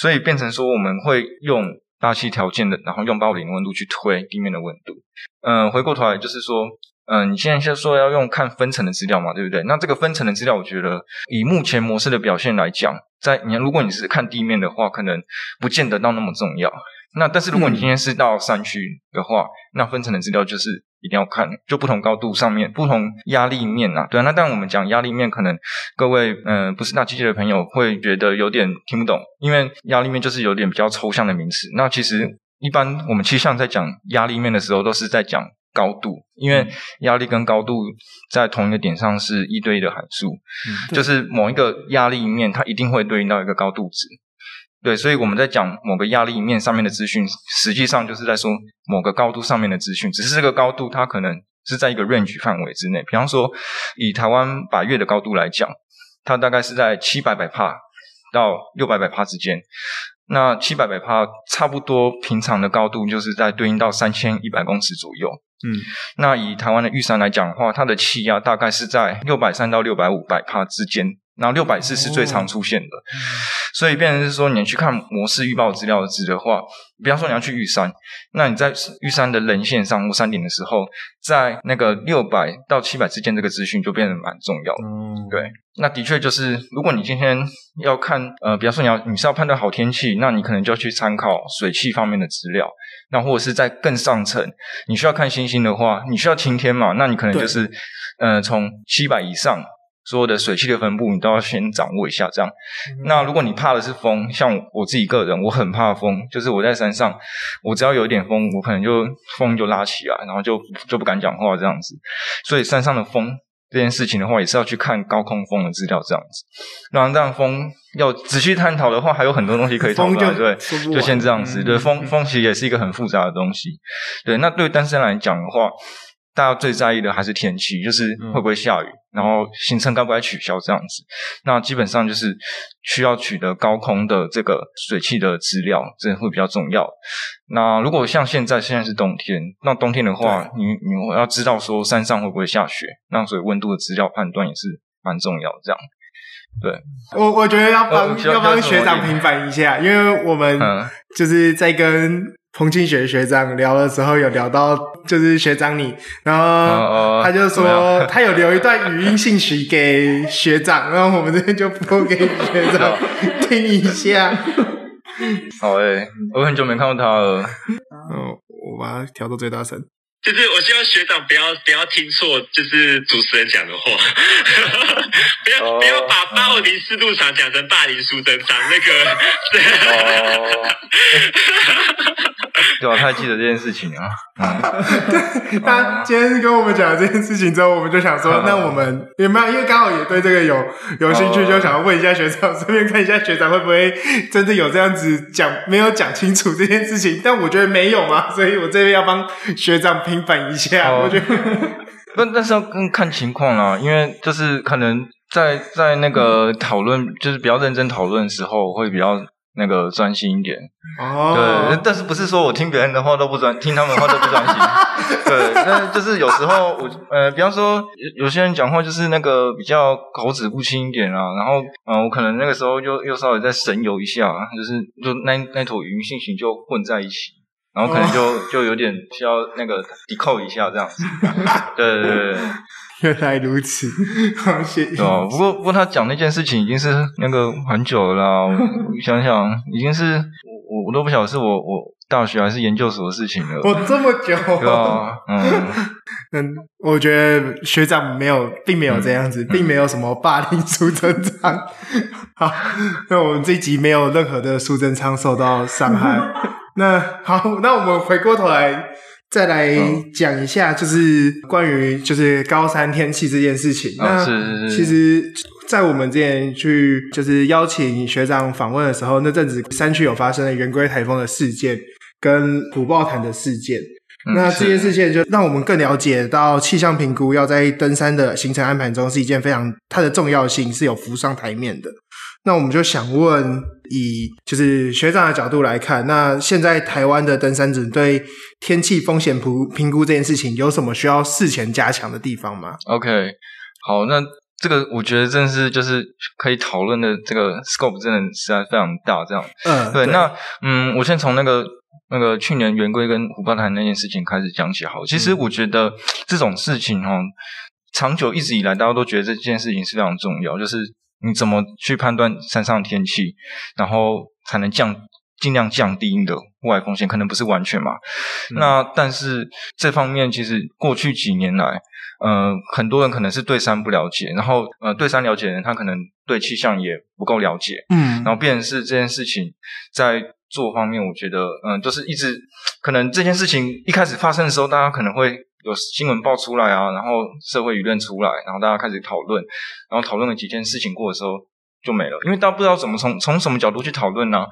所以变成说我们会用大气条件的，然后用八五零的温度去推地面的温度，嗯，回过头来就是说。嗯，你现在就说要用看分层的资料嘛，对不对？那这个分层的资料，我觉得以目前模式的表现来讲，在你如果你是看地面的话，可能不见得到那么重要。那但是如果你今天是到山区的话，嗯、那分层的资料就是一定要看，就不同高度上面不同压力面啊。对啊，那但我们讲压力面，可能各位嗯、呃、不是大机械的朋友会觉得有点听不懂，因为压力面就是有点比较抽象的名词。那其实一般我们气象在讲压力面的时候，都是在讲。高度，因为压力跟高度在同一个点上是一对一的函数，嗯、就是某一个压力面，它一定会对应到一个高度值。对，所以我们在讲某个压力面上面的资讯，实际上就是在说某个高度上面的资讯，只是这个高度它可能是在一个 range 范围之内。比方说，以台湾百月的高度来讲，它大概是在七百百帕到六百百帕之间。那七百百帕差不多平常的高度就是在对应到三千一百公尺左右。嗯，那以台湾的玉山来讲的话，它的气压大概是在六百三到六百五百帕之间，然后六百次是最常出现的。哦、所以变成是说，你去看模式预报资料值的话，比方说你要去玉山，那你在玉山的棱线上或山顶的时候，在那个六百到七百之间，这个资讯就变得蛮重要的。嗯，对，那的确就是，如果你今天要看，呃，比方说你要你是要判断好天气，那你可能就要去参考水汽方面的资料。那或者是在更上层，你需要看星星的话，你需要晴天嘛？那你可能就是，呃，从七百以上所有的水汽的分布，你都要先掌握一下。这样，嗯、那如果你怕的是风，像我自己个人，我很怕风，就是我在山上，我只要有一点风，我可能就风就拉起来，然后就就不敢讲话这样子。所以山上的风。这件事情的话，也是要去看高空风的资料，这样子。那这样风要仔细探讨的话，还有很多东西可以讨论，对，就先这样子。对，风风其实也是一个很复杂的东西。对，那对单身来讲的话。大家最在意的还是天气，就是会不会下雨，嗯、然后行程该不该取消这样子。那基本上就是需要取得高空的这个水汽的资料，这会比较重要。那如果像现在现在是冬天，那冬天的话，你你要知道说山上会不会下雪，那所以温度的资料判断也是蛮重要的。这样，对我我觉得要帮、呃、要帮学长平反一下，因为我们就是在跟。彭清学学长聊的时候有聊到，就是学长你，然后他就说他有留一段语音信息给学长，然后我们这边就播给学长听一下。好诶、欸，我很久没看到他了。嗯，我把它调到最大声。就是我希望学长不要不要听错，就是主持人讲的话，不要、oh, 不要把八五零四路场讲成霸凌苏贞昌那个。哦。对还记得这件事情啊。对、他今天跟我们讲了这件事情之后，我们就想说，那我们有没有？因为刚好也对这个有有兴趣，就想要问一下学长，顺便看一下学长会不会真的有这样子讲，没有讲清楚这件事情。但我觉得没有嘛，所以我这边要帮学长平反一下。哦、我觉得，那，但是要看情况啦，因为就是可能在在那个讨论，就是比较认真讨论的时候，会比较。那个专心一点。哦，对，但是不是说我听别人的话都不专，听他们的话都不专心，对，那就是有时候我呃，比方说有有些人讲话就是那个比较口齿不清一点啊，然后嗯、呃，我可能那个时候又又稍微再神游一下，就是就那那坨语音信息就混在一起，然后可能就、哦、就有点需要那个 decode 一下这样子，对 对对。原来如此，好谢谢。哦，不过不过他讲那件事情已经是那个很久了啦。我想想，已经是我我我都不晓得是我我大学还是研究所的事情了。我这么久，对啊，嗯嗯，我觉得学长没有，并没有这样子，嗯、并没有什么霸凌苏贞昌。好，那我们这一集没有任何的苏贞昌受到伤害。那好，那我们回过头来。再来讲一下，就是关于就是高山天气这件事情。哦、那是是是其实，在我们之前去就是邀请学长访问的时候，那阵子山区有发生了圆规台风的事件跟虎豹潭的事件。嗯、那这件事件就让我们更了解到气象评估要在登山的行程安排中是一件非常它的重要性是有浮上台面的。那我们就想问，以就是学长的角度来看，那现在台湾的登山者对天气风险评评估这件事情有什么需要事前加强的地方吗？OK，好，那这个我觉得真的是就是可以讨论的这个 scope 真的实在非常大，这样。嗯，对。对那嗯，我先从那个那个去年圆规跟虎豹潭那件事情开始讲起。好，其实我觉得这种事情哈，长久一直以来大家都觉得这件事情是非常重要，就是。你怎么去判断山上的天气，然后才能降尽量降低你的户外风险？可能不是完全嘛。嗯、那但是这方面其实过去几年来，呃，很多人可能是对山不了解，然后呃，对山了解的人他可能对气象也不够了解。嗯，然后变成是这件事情在做方面，我觉得嗯、呃，就是一直可能这件事情一开始发生的时候，大家可能会。有新闻爆出来啊，然后社会舆论出来，然后大家开始讨论，然后讨论了几件事情过的时候就没了，因为大家不知道怎么从从什么角度去讨论呢？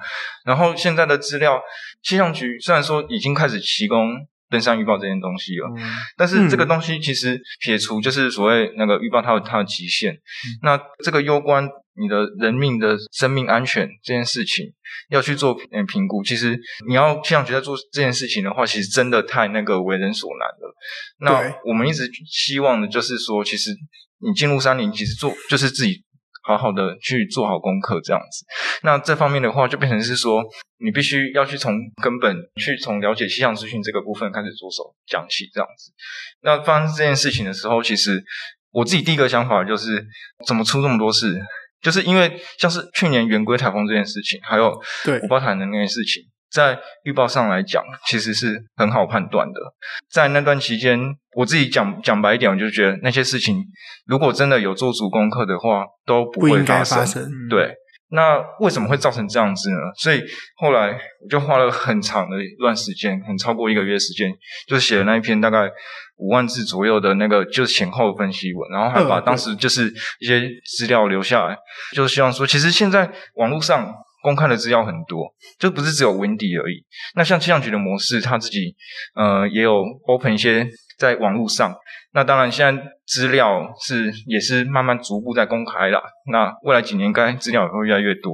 然后现在的资料，气象局虽然说已经开始提供登山预报这件东西了，嗯、但是这个东西其实撇除就是所谓那个预报它有它的极限，嗯、那这个攸关你的人命的生命安全这件事情要去做嗯评估，其实你要气象局在做这件事情的话，其实真的太那个为人所难了。那我们一直希望的就是说，其实你进入山林，其实做就是自己。好好的去做好功课，这样子。那这方面的话，就变成是说，你必须要去从根本去从了解气象资讯这个部分开始着手讲起，这样子。那发生这件事情的时候，其实我自己第一个想法就是，怎么出这么多事？就是因为像是去年圆规台风这件事情，还有对五八台的那件事情。在预报上来讲，其实是很好判断的。在那段期间，我自己讲讲白一点，我就觉得那些事情，如果真的有做足功课的话，都不会发生。发生对，那为什么会造成这样子呢？所以后来我就花了很长的一段时间，很超过一个月时间，就写了那一篇大概五万字左右的那个就是前后分析文，然后还把当时就是一些资料留下来，就是希望说，其实现在网络上。公开的资料很多，就不是只有 Windy 而已。那像气象局的模式，他自己呃也有 open 一些在网络上。那当然，现在资料是也是慢慢逐步在公开了。那未来几年，该资料也会越来越多。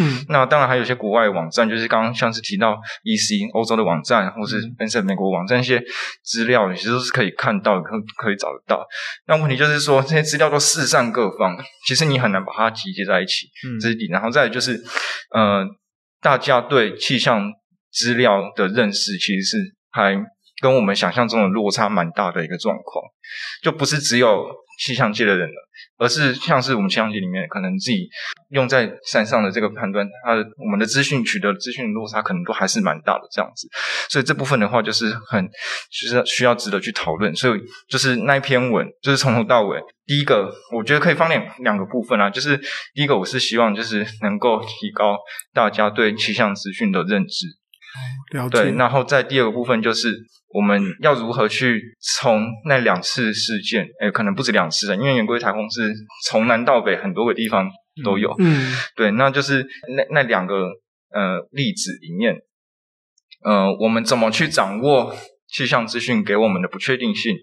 嗯，那当然还有一些国外的网站，就是刚刚像是提到 EC 欧洲的网站，或是 NCEP 美国网站，一些资料其实都是可以看到，可可以找得到。那问题就是说，这些资料都四散各方，其实你很难把它集结在一起。嗯，这是一点。然后再来就是，呃，大家对气象资料的认识，其实是还跟我们想象中的落差蛮大的一个状况，就不是只有气象界的人了。而是像是我们气象局里面可能自己用在山上的这个判断，它的我们的资讯取得资讯落差可能都还是蛮大的这样子，所以这部分的话就是很其实需要值得去讨论。所以就是那一篇文，就是从头到尾，第一个我觉得可以分两两个部分啊，就是第一个我是希望就是能够提高大家对气象资讯的认知，了解。对，然后在第二个部分就是。我们要如何去从那两次事件，哎，可能不止两次的，因为圆规台风是从南到北很多个地方都有。嗯，对，那就是那那两个呃例子里面，呃，我们怎么去掌握气象资讯给我们的不确定性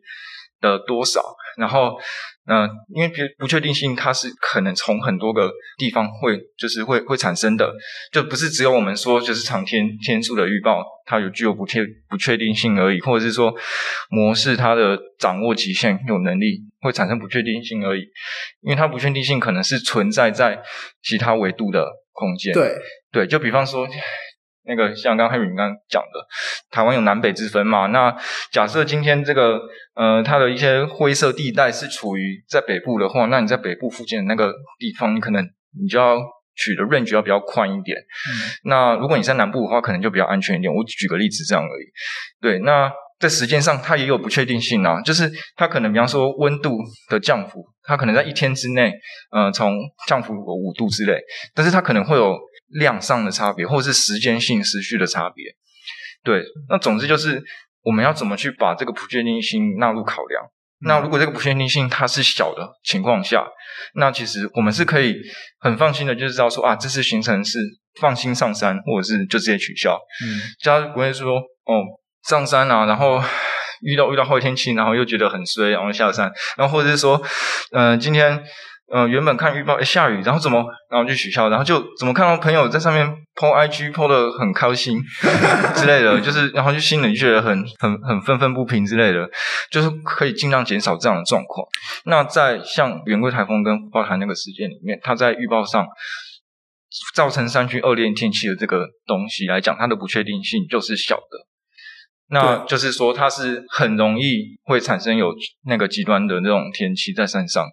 的多少，然后。嗯、呃，因为不不确定性，它是可能从很多个地方会就是会会产生的，就不是只有我们说就是长天天数的预报，它有具有不确不确定性而已，或者是说模式它的掌握极限有能力会产生不确定性而已，因为它不确定性可能是存在在其他维度的空间。对对，就比方说。那个像刚刚黑羽刚刚讲的，台湾有南北之分嘛？那假设今天这个呃，它的一些灰色地带是处于在北部的话，那你在北部附近的那个地方，你可能你就要取的 range 要比较宽一点。嗯、那如果你在南部的话，可能就比较安全一点。我举个例子这样而已。对，那在时间上它也有不确定性啊，就是它可能比方说温度的降幅，它可能在一天之内，呃，从降幅五度之类，但是它可能会有量上的差别，或者是时间性时序的差别。对，那总之就是我们要怎么去把这个不确定性纳入考量。那如果这个不确定性它是小的情况下，那其实我们是可以很放心的，就是知道说啊，这次行程是放心上山，或者是就直接取消。嗯，家不会说哦上山啊，然后遇到遇到坏天气，然后又觉得很衰，然后下山，然后或者是说，嗯、呃，今天。嗯、原本看预报，诶下雨，然后怎么，然后就取消，然后就怎么看到朋友在上面 po IG po 的很开心之类的，就是然后就心里觉得很很很愤愤不平之类的，就是可以尽量减少这样的状况。那在像圆规台风跟花台那个事件里面，它在预报上造成山区恶劣天气的这个东西来讲，它的不确定性就是小的。那就是说，它是很容易会产生有那个极端的那种天气在山上，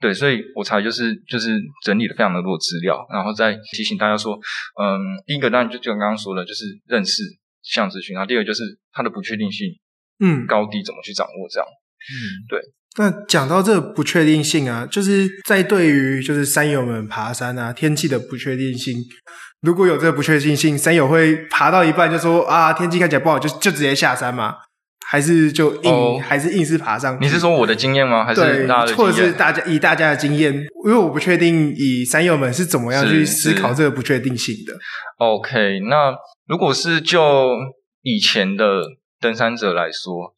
对，所以我才就是就是整理了非常的多资料，然后再提醒大家说，嗯，第一个当然就就刚刚说的，就是认识气象资讯，然后第二个就是它的不确定性，嗯，高低怎么去掌握这样，嗯，对。那讲到这个不确定性啊，就是在对于就是山友们爬山啊，天气的不确定性。如果有这个不确定性，山友会爬到一半就说啊，天气看起来不好，就就直接下山嘛？还是就硬、哦、还是硬是爬上去？你是说我的经验吗？还是大家的？或者是大家以大家的经验？因为我不确定以山友们是怎么样去思考这个不确定性的。OK，那如果是就以前的登山者来说，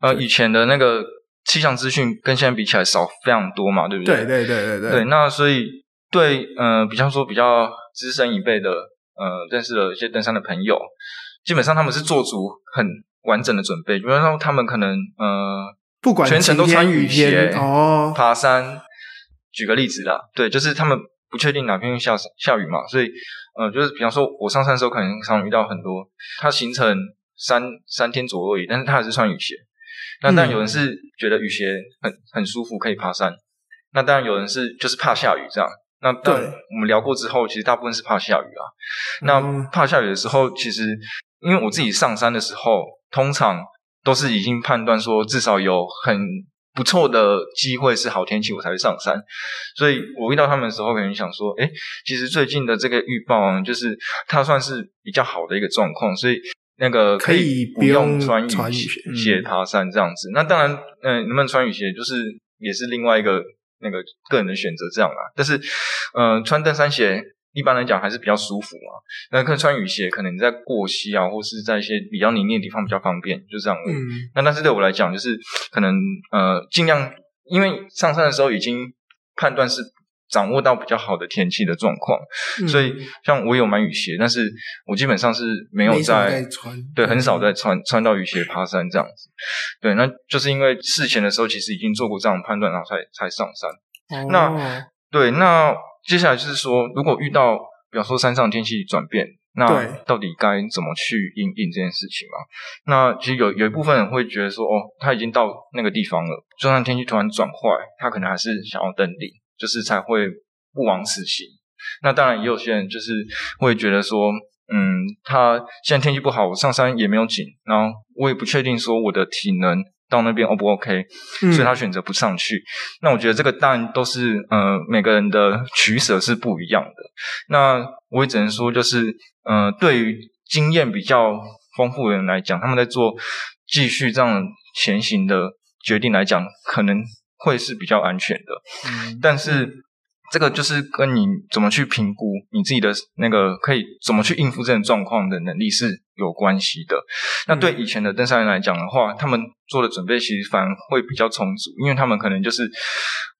呃，以前的那个气象资讯跟现在比起来少非常多嘛，对不对？对对对对对。对，那所以对，嗯、呃，比方说比较。资深一辈的，呃，认识了一些登山的朋友，基本上他们是做足很完整的准备，比方说他们可能，呃，不管全程都穿雨鞋哦，爬山。举个例子啦，对，就是他们不确定哪天会下下雨嘛，所以，呃，就是比方说我上山的时候，可能常遇到很多，他行程三三天左右而已，但是他还是穿雨鞋。那当然有人是觉得雨鞋很很舒服，可以爬山。那当然有人是就是怕下雨这样。那对，我们聊过之后，其实大部分是怕下雨啊。那怕下雨的时候，其实因为我自己上山的时候，通常都是已经判断说至少有很不错的机会是好天气，我才会上山。所以我遇到他们的时候，可能想说，诶，其实最近的这个预报就是它算是比较好的一个状况，所以那个可以不用穿雨鞋爬山这样子。那当然，嗯，能不能穿雨鞋，就是也是另外一个。那个个人的选择这样啦，但是，嗯、呃，穿登山鞋一般来讲还是比较舒服嘛。那可穿雨鞋，可能你在过膝啊，或是在一些比较泥泞的地方比较方便，就这样。嗯。那但是对我来讲，就是可能呃，尽量因为上山的时候已经判断是掌握到比较好的天气的状况，嗯、所以像我有买雨鞋，但是我基本上是没有在，在穿，对，很少在穿穿到雨鞋爬山这样子。对，那就是因为事前的时候其实已经做过这样的判断，然后才才上山。哦、那对，那接下来就是说，如果遇到比方说山上天气转变，那到底该怎么去应应这件事情嘛？那其实有有一部分人会觉得说，哦，他已经到那个地方了，就算天气突然转坏，他可能还是想要登顶。就是才会不枉此行。那当然也有些人就是会觉得说，嗯，他现在天气不好，我上山也没有景，然后我也不确定说我的体能到那边 O 不 OK，所以他选择不上去。嗯、那我觉得这个当然都是呃每个人的取舍是不一样的。那我也只能说，就是呃对于经验比较丰富的人来讲，他们在做继续这样前行的决定来讲，可能。会是比较安全的，嗯，但是这个就是跟你怎么去评估你自己的那个可以怎么去应付这种状况的能力是有关系的。那对以前的登山人来讲的话，他们做的准备其实反而会比较充足，因为他们可能就是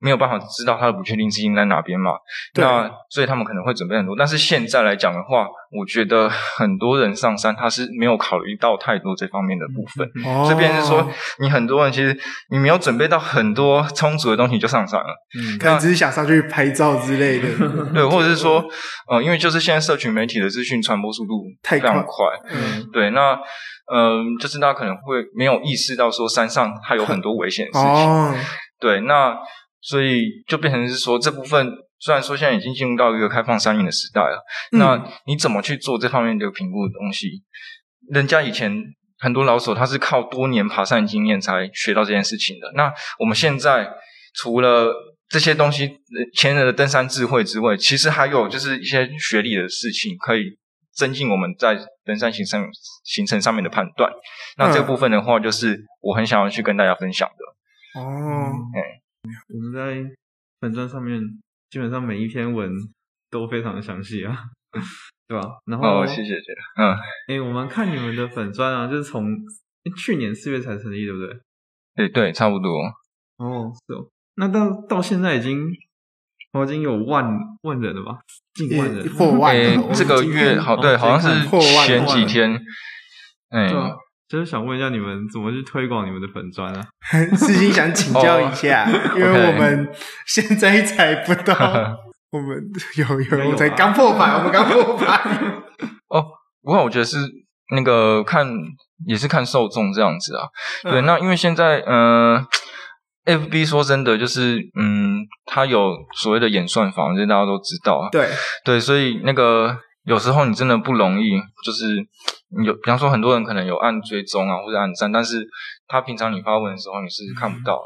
没有办法知道他的不确定性在哪边嘛。那所以他们可能会准备很多。但是现在来讲的话，我觉得很多人上山他是没有考虑到太多这方面的部分。哦。这边是说，你很多人其实你没有准备到很多充足的东西就上山了。嗯。可能只是想上去拍照之类的。对，或者是说，呃，因为就是现在社群媒体的资讯传播速度非常快。快。嗯。对，那。嗯，就是大家可能会没有意识到说山上还有很多危险的事情，哦、对，那所以就变成是说这部分虽然说现在已经进入到一个开放山林的时代了，嗯、那你怎么去做这方面的评估的东西？人家以前很多老手他是靠多年爬山经验才学到这件事情的。那我们现在除了这些东西，前人的登山智慧之外，其实还有就是一些学历的事情，可以增进我们在登山行程行程上面的判断。那这个部分的话，就是我很想要去跟大家分享的。哦，哎，我们在粉专上面基本上每一篇文都非常的详细啊，对吧？然后，哦，谢谢谢谢。嗯，哎，我们看你们的粉专啊，就是从去年四月才成立，对不对？对对，差不多。哦，是哦。那到到现在已经，我已经有万万人了吧？近万人，破万。诶，这个月好，对，好像是前几天。哎，就是想问一下你们怎么去推广你们的粉砖啊？私心想请教一下，因为我们现在才不到，我们有有我才刚破百，我们刚破百。哦，不过我觉得是那个看也是看受众这样子啊。对，那因为现在嗯。FB 说真的，就是嗯，它有所谓的演算法，这大家都知道。对对，所以那个有时候你真的不容易，就是有，比方说很多人可能有按追踪啊，或者按赞，但是他平常你发文的时候你是看不到。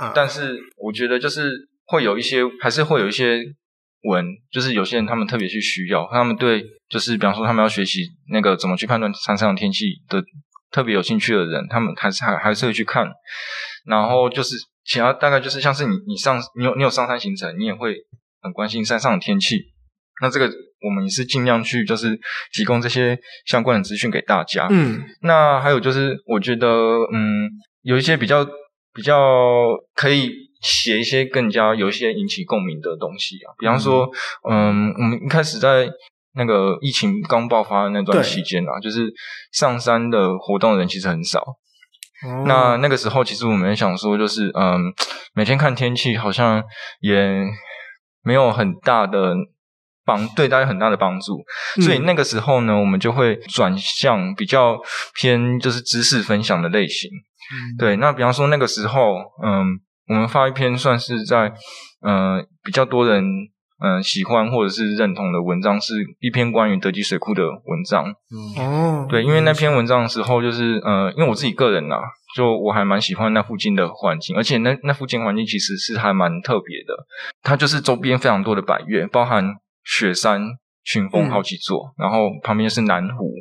嗯、但是我觉得就是会有一些，还是会有一些文，就是有些人他们特别去需要，他们对就是比方说他们要学习那个怎么去判断山上的天气的特别有兴趣的人，他们还是还还是会去看，然后就是。其他大概就是像是你你上你有你有上山行程，你也会很关心山上的天气。那这个我们也是尽量去就是提供这些相关的资讯给大家。嗯，那还有就是我觉得嗯有一些比较比较可以写一些更加有一些引起共鸣的东西啊，比方说嗯我们一开始在那个疫情刚爆发的那段期间啊，就是上山的活动的人其实很少。Oh. 那那个时候，其实我们也想说，就是嗯，每天看天气好像也没有很大的帮，对大家很大的帮助。嗯。所以那个时候呢，我们就会转向比较偏就是知识分享的类型。嗯。对，那比方说那个时候，嗯，我们发一篇算是在嗯比较多人。嗯，喜欢或者是认同的文章是一篇关于德基水库的文章。哦，对，因为那篇文章的时候，就是呃，因为我自己个人啊，就我还蛮喜欢那附近的环境，而且那那附近环境其实是还蛮特别的。它就是周边非常多的百岳，包含雪山群峰好几座，嗯、然后旁边是南湖，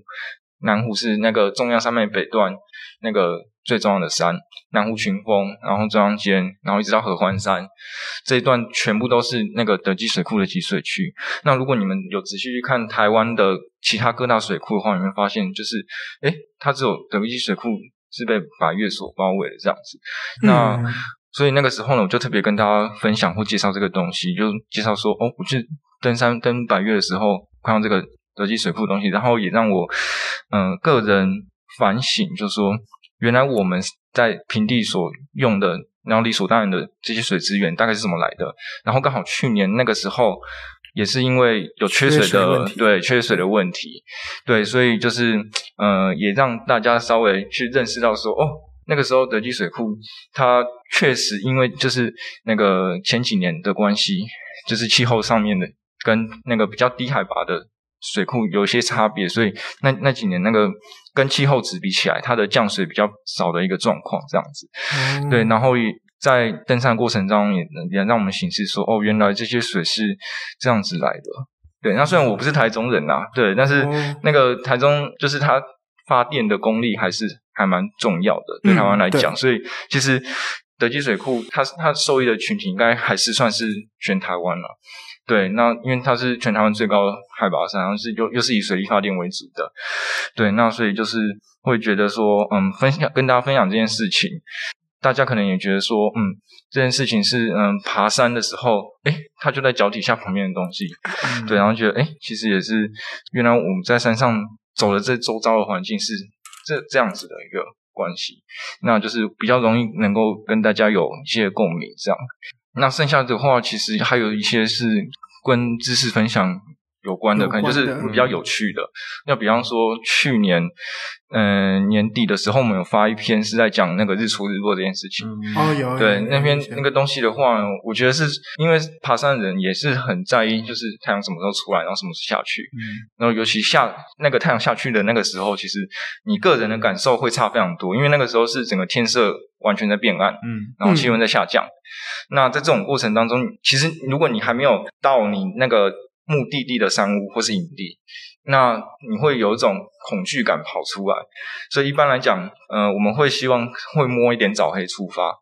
南湖是那个中央山脉北段那个。最重要的山，南湖群峰，然后中央间，然后一直到合欢山，这一段全部都是那个德基水库的集水区。那如果你们有仔细去看台湾的其他各大水库的话，你会发现就是，诶，它只有德基水库是被百岳所包围的这样子。那、嗯、所以那个时候呢，我就特别跟大家分享或介绍这个东西，就介绍说，哦，我去登山登百越的时候看到这个德基水库的东西，然后也让我嗯、呃、个人反省，就是说。原来我们在平地所用的，然后理所当然的这些水资源大概是怎么来的？然后刚好去年那个时候也是因为有缺水的，对缺水的问题，对，所以就是呃，也让大家稍微去认识到说，哦，那个时候德基水库它确实因为就是那个前几年的关系，就是气候上面的跟那个比较低海拔的。水库有一些差别，所以那那几年那个跟气候值比起来，它的降水比较少的一个状况，这样子。嗯、对，然后在登山过程中也也让我们显示说，哦，原来这些水是这样子来的。对，那虽然我不是台中人呐，对，但是那个台中就是它发电的功力还是还蛮重要的，对台湾来讲。嗯、所以其实德基水库它它受益的群体应该还是算是全台湾了。对，那因为它是全台湾最高海拔山，然后是又又是以水力发电为主的，对，那所以就是会觉得说，嗯，分享跟大家分享这件事情，大家可能也觉得说，嗯，这件事情是嗯爬山的时候，诶，它就在脚底下旁边的东西，嗯、对，然后觉得，诶，其实也是原来我们在山上走的这周遭的环境是这这样子的一个关系，那就是比较容易能够跟大家有一些共鸣，这样。那剩下的话，其实还有一些是跟知识分享有关的，关的可能就是比较有趣的。那、嗯、比方说去年，嗯、呃，年底的时候，我们有发一篇是在讲那个日出日落这件事情。嗯、哦，有。对，那篇那个东西的话，我觉得是因为爬山的人也是很在意，就是太阳什么时候出来，然后什么时候下去。嗯。然后尤其下那个太阳下去的那个时候，其实你个人的感受会差非常多，因为那个时候是整个天色完全在变暗，嗯，然后气温在下降。嗯、那在这种过程当中，其实如果你还没有到你那个。目的地的山屋或是营地，那你会有一种恐惧感跑出来，所以一般来讲，呃，我们会希望会摸一点早黑出发，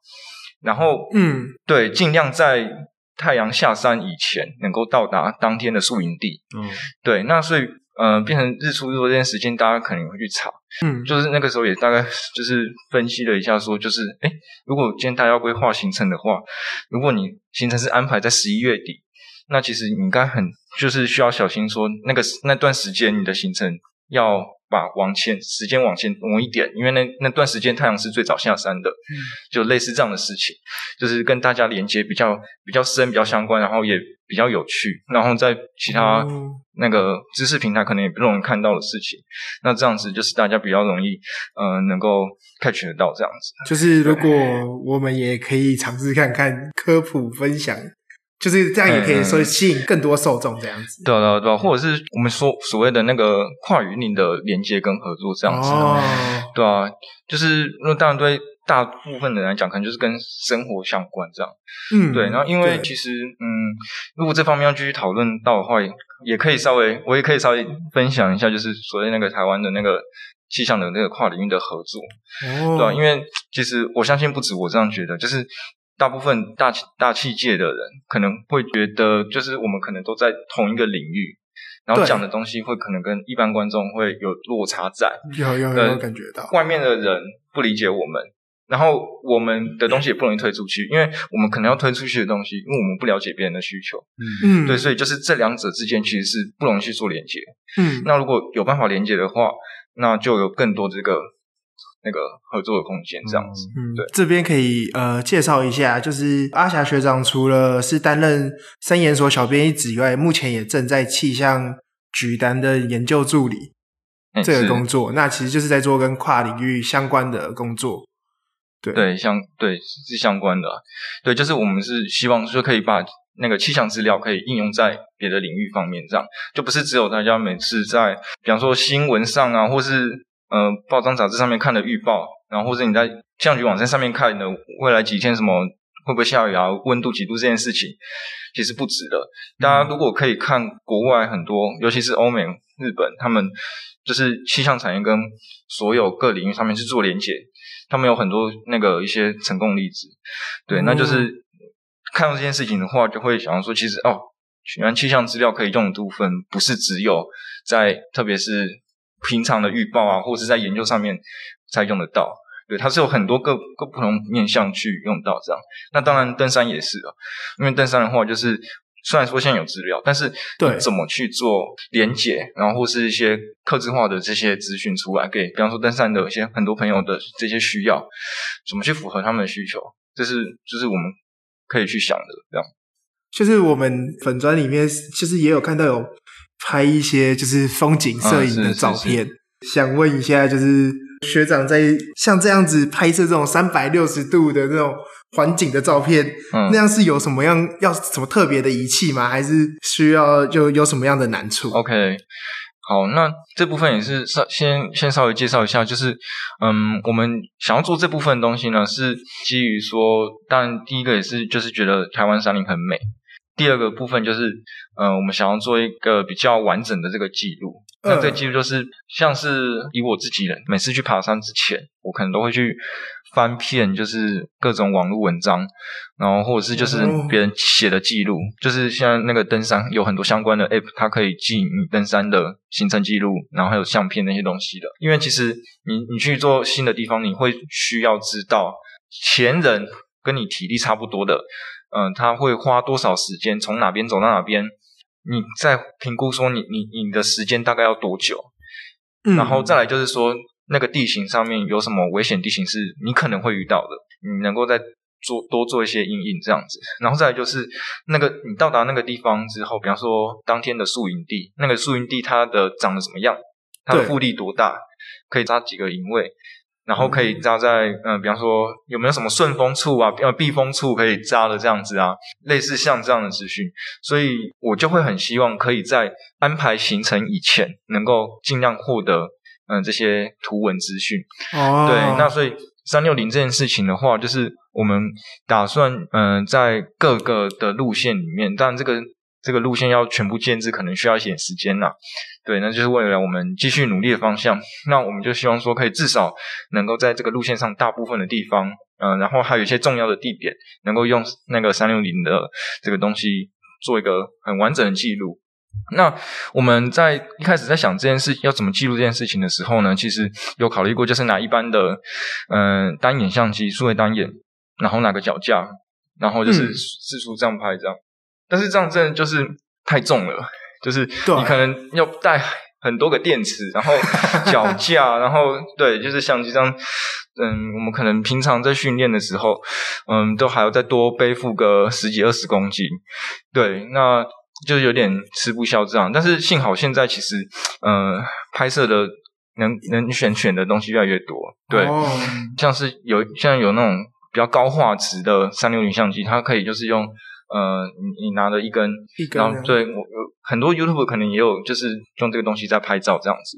然后，嗯，对，尽量在太阳下山以前能够到达当天的宿营地，嗯，对，那所以，呃，变成日出日落这件事情，大家可能会去查，嗯，就是那个时候也大概就是分析了一下，说就是，诶，如果今天大家要规划行程的话，如果你行程是安排在十一月底。那其实你应该很就是需要小心，说那个那段时间你的行程要把往前时间往前挪一点，因为那那段时间太阳是最早下山的，嗯，就类似这样的事情，就是跟大家连接比较比较深、比较相关，然后也比较有趣，然后在其他那个知识平台可能也不容易看到的事情，那这样子就是大家比较容易呃能够 catch 得到这样子。就是如果我们也可以尝试看看科普分享。就是这样，也可以说吸引更多受众这样子。对对，对啊，或者是我们说所谓的那个跨云林的连接跟合作这样子。哦。对啊，就是那当然对大部分的人来讲，可能就是跟生活相关这样。嗯。对，然后因为其实嗯，如果这方面要继续讨论到的话，也可以稍微，我也可以稍微分享一下，就是所谓那个台湾的那个气象的那个跨领域的合作。哦。对啊，因为其实我相信不止我这样觉得，就是。大部分大大气界的人可能会觉得，就是我们可能都在同一个领域，然后讲的东西会可能跟一般观众会有落差在。有有有，感觉到外面的人不理解我们，然后我们的东西也不容易推出去，因为我们可能要推出去的东西，因为我们不了解别人的需求。嗯嗯，对，所以就是这两者之间其实是不容易去做连接。嗯，那如果有办法连接的话，那就有更多这个。那个合作的空间这样子，嗯，对，这边可以呃介绍一下，就是阿霞学长除了是担任三研所小编一职以外，目前也正在气象局担任研究助理这个工作，那其实就是在做跟跨领域相关的工作，对。对，相对是相关的，对，就是我们是希望说可以把那个气象资料可以应用在别的领域方面，这样就不是只有大家每次在比方说新闻上啊，或是。呃，报章杂志上面看的预报，然后或者你在气象局网站上面看的未来几天什么会不会下雨啊，温度几度这件事情，其实不止的。大家如果可以看国外很多，尤其是欧美、日本，他们就是气象产业跟所有各领域上面去做连接，他们有很多那个一些成功例子。对，那就是看到这件事情的话，就会想要说，其实哦，原来气象资料可以用的部分，不是只有在特别是。平常的预报啊，或者是在研究上面才用得到，对，它是有很多个个不同面向去用到这样。那当然登山也是啊，因为登山的话，就是虽然说现在有资料，但是对怎么去做连接，然后或是一些客制化的这些资讯出来，给比方说登山的一些很多朋友的这些需要，怎么去符合他们的需求，这是就是我们可以去想的这样。就是我们粉砖里面其实也有看到有。拍一些就是风景摄影的照片，想问一下，就是学长在像这样子拍摄这种三百六十度的那种环境的照片，嗯，那样是有什么样要什么特别的仪器吗？还是需要就有什么样的难处？OK，好，那这部分也是稍先先稍微介绍一下，就是嗯，我们想要做这部分的东西呢，是基于说，当然第一个也是就是觉得台湾山林很美。第二个部分就是，呃，我们想要做一个比较完整的这个记录。那这个记录就是，像是以我自己人，每次去爬山之前，我可能都会去翻遍，就是各种网络文章，然后或者是就是别人写的记录，就是像那个登山有很多相关的 app，它可以记你登山的行程记录，然后还有相片那些东西的。因为其实你你去做新的地方，你会需要知道前人跟你体力差不多的。嗯，他会花多少时间从哪边走到哪边？你再评估说你你你的时间大概要多久？嗯，然后再来就是说那个地形上面有什么危险地形是你可能会遇到的，你能够在做多做一些阴影这样子，然后再来就是那个你到达那个地方之后，比方说当天的宿营地，那个宿营地它的长得怎么样，它的腹地多大，可以扎几个营位，然后可以扎在嗯、呃，比方说有没有什么顺风处啊，呃避风处可以扎的这样子啊，类似像这样的资讯，所以我就会很希望可以在安排行程以前，能够尽量获得嗯、呃、这些图文资讯。哦，对，那所以。三六零这件事情的话，就是我们打算，嗯、呃，在各个的路线里面，但这个这个路线要全部建制，可能需要一点时间呐。对，那就是为了我们继续努力的方向。那我们就希望说，可以至少能够在这个路线上大部分的地方，嗯、呃，然后还有一些重要的地点，能够用那个三六零的这个东西做一个很完整的记录。那我们在一开始在想这件事要怎么记录这件事情的时候呢，其实有考虑过，就是拿一般的嗯、呃、单眼相机，数位单眼，然后拿个脚架，然后就是四处这样拍这样。嗯、但是这样真的就是太重了，就是你可能要带很多个电池，然后 脚架，然后对，就是相机这样。嗯，我们可能平常在训练的时候，嗯，都还要再多背负个十几二十公斤。对，那。就是有点吃不消这样，但是幸好现在其实，呃，拍摄的能能选选的东西越来越多，对，哦、像是有像有那种比较高画质的三六零相机，它可以就是用呃，你你拿着一根，一根。然后对我有很多 YouTube 可能也有就是用这个东西在拍照这样子，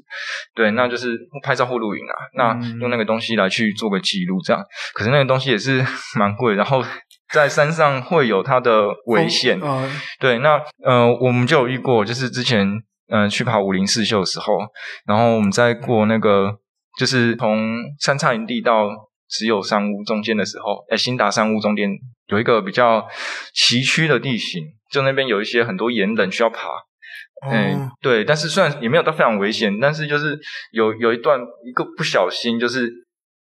对，那就是拍照或录影啊，那用那个东西来去做个记录这样，可是那个东西也是蛮贵，然后。在山上会有它的危险，哦。呃、对，那呃，我们就有遇过，就是之前嗯、呃、去爬武陵四秀的时候，然后我们在过那个，就是从三岔营地到只有山屋中间的时候，哎，新达山屋中间有一个比较崎岖的地形，就那边有一些很多岩棱需要爬，嗯、哦，对，但是虽然也没有到非常危险，但是就是有有一段一个不小心就是。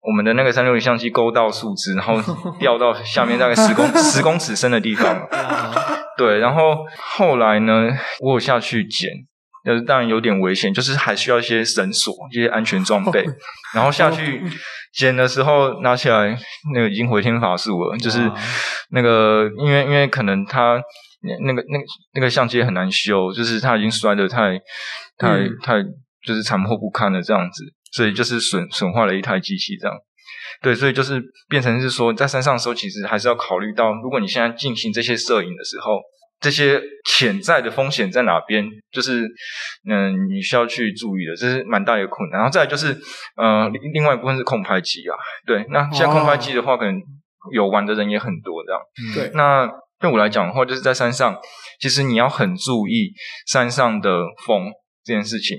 我们的那个三六零相机勾到树枝，然后掉到下面大概十公 十公尺深的地方。对，然后后来呢，我有下去捡，但是当然有点危险，就是还需要一些绳索、一些安全装备。然后下去捡的时候，拿起来那个已经回天乏术了，就是那个因为因为可能他那个那个那个相机很难修，就是他已经摔得太太太就是残破不堪了这样子。所以就是损损坏了一台机器，这样，对，所以就是变成是说，在山上的时候，其实还是要考虑到，如果你现在进行这些摄影的时候，这些潜在的风险在哪边，就是嗯，你需要去注意的，这是蛮大一个困难。然后再来就是，呃，另外一部分是空拍机啊，对，那现在空拍机的话，可能有玩的人也很多，这样，对。那对我来讲的话，就是在山上，其实你要很注意山上的风这件事情，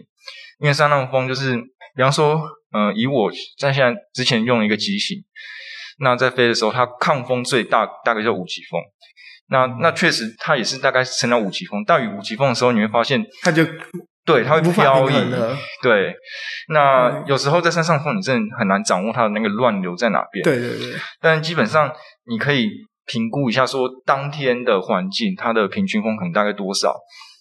因为山上的风就是。比方说，嗯、呃，以我在现在之前用一个机型，那在飞的时候，它抗风最大大概就五级风。那那确实，它也是大概升到五级风。大于五级风的时候，你会发现它就对它会飘逸。对，那有时候在山上风，你真的很难掌握它的那个乱流在哪边。对对对。但基本上你可以评估一下，说当天的环境，它的平均风可能大概多少。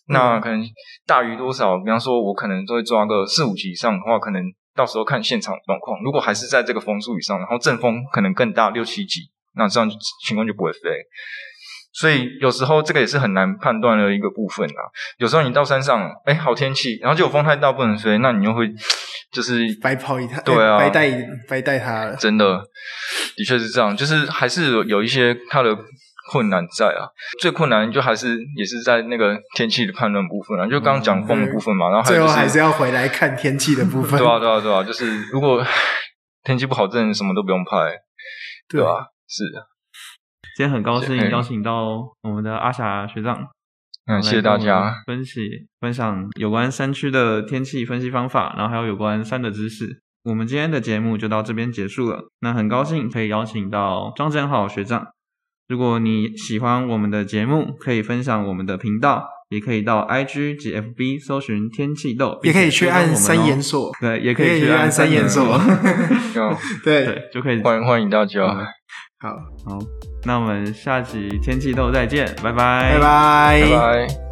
那可能大于多少？比方说，我可能都会抓个四五级以上的话，可能到时候看现场状况。如果还是在这个风速以上，然后阵风可能更大，六七级，那这样情况就不会飞。所以有时候这个也是很难判断的一个部分啊。有时候你到山上，哎，好天气，然后就有风太大不能飞，那你又会就是白跑一趟，对啊，白带白带它了。真的，的确是这样，就是还是有一些它的。困难在啊，最困难就还是也是在那个天气的判断部分啊，就刚刚讲风的部分嘛，嗯、然后还、就是、最后还是要回来看天气的部分。对啊，对啊，对啊，就是如果 天气不好，真的什么都不用拍，对吧、啊？是的。今天很高兴邀请到我们的阿霞学长，嗯，谢谢大家分析分享有关山区的天气分析方法，然后还有有关山的知识。我们今天的节目就到这边结束了。那很高兴可以邀请到庄正浩学长。如果你喜欢我们的节目，可以分享我们的频道，也可以到 IG 及 FB 搜寻天气豆，也可以去按三眼锁，对，也可以去按三眼锁，对对，就可以。欢迎欢迎大家，好。好，那我们下集天气豆再见，拜拜，拜拜，拜拜。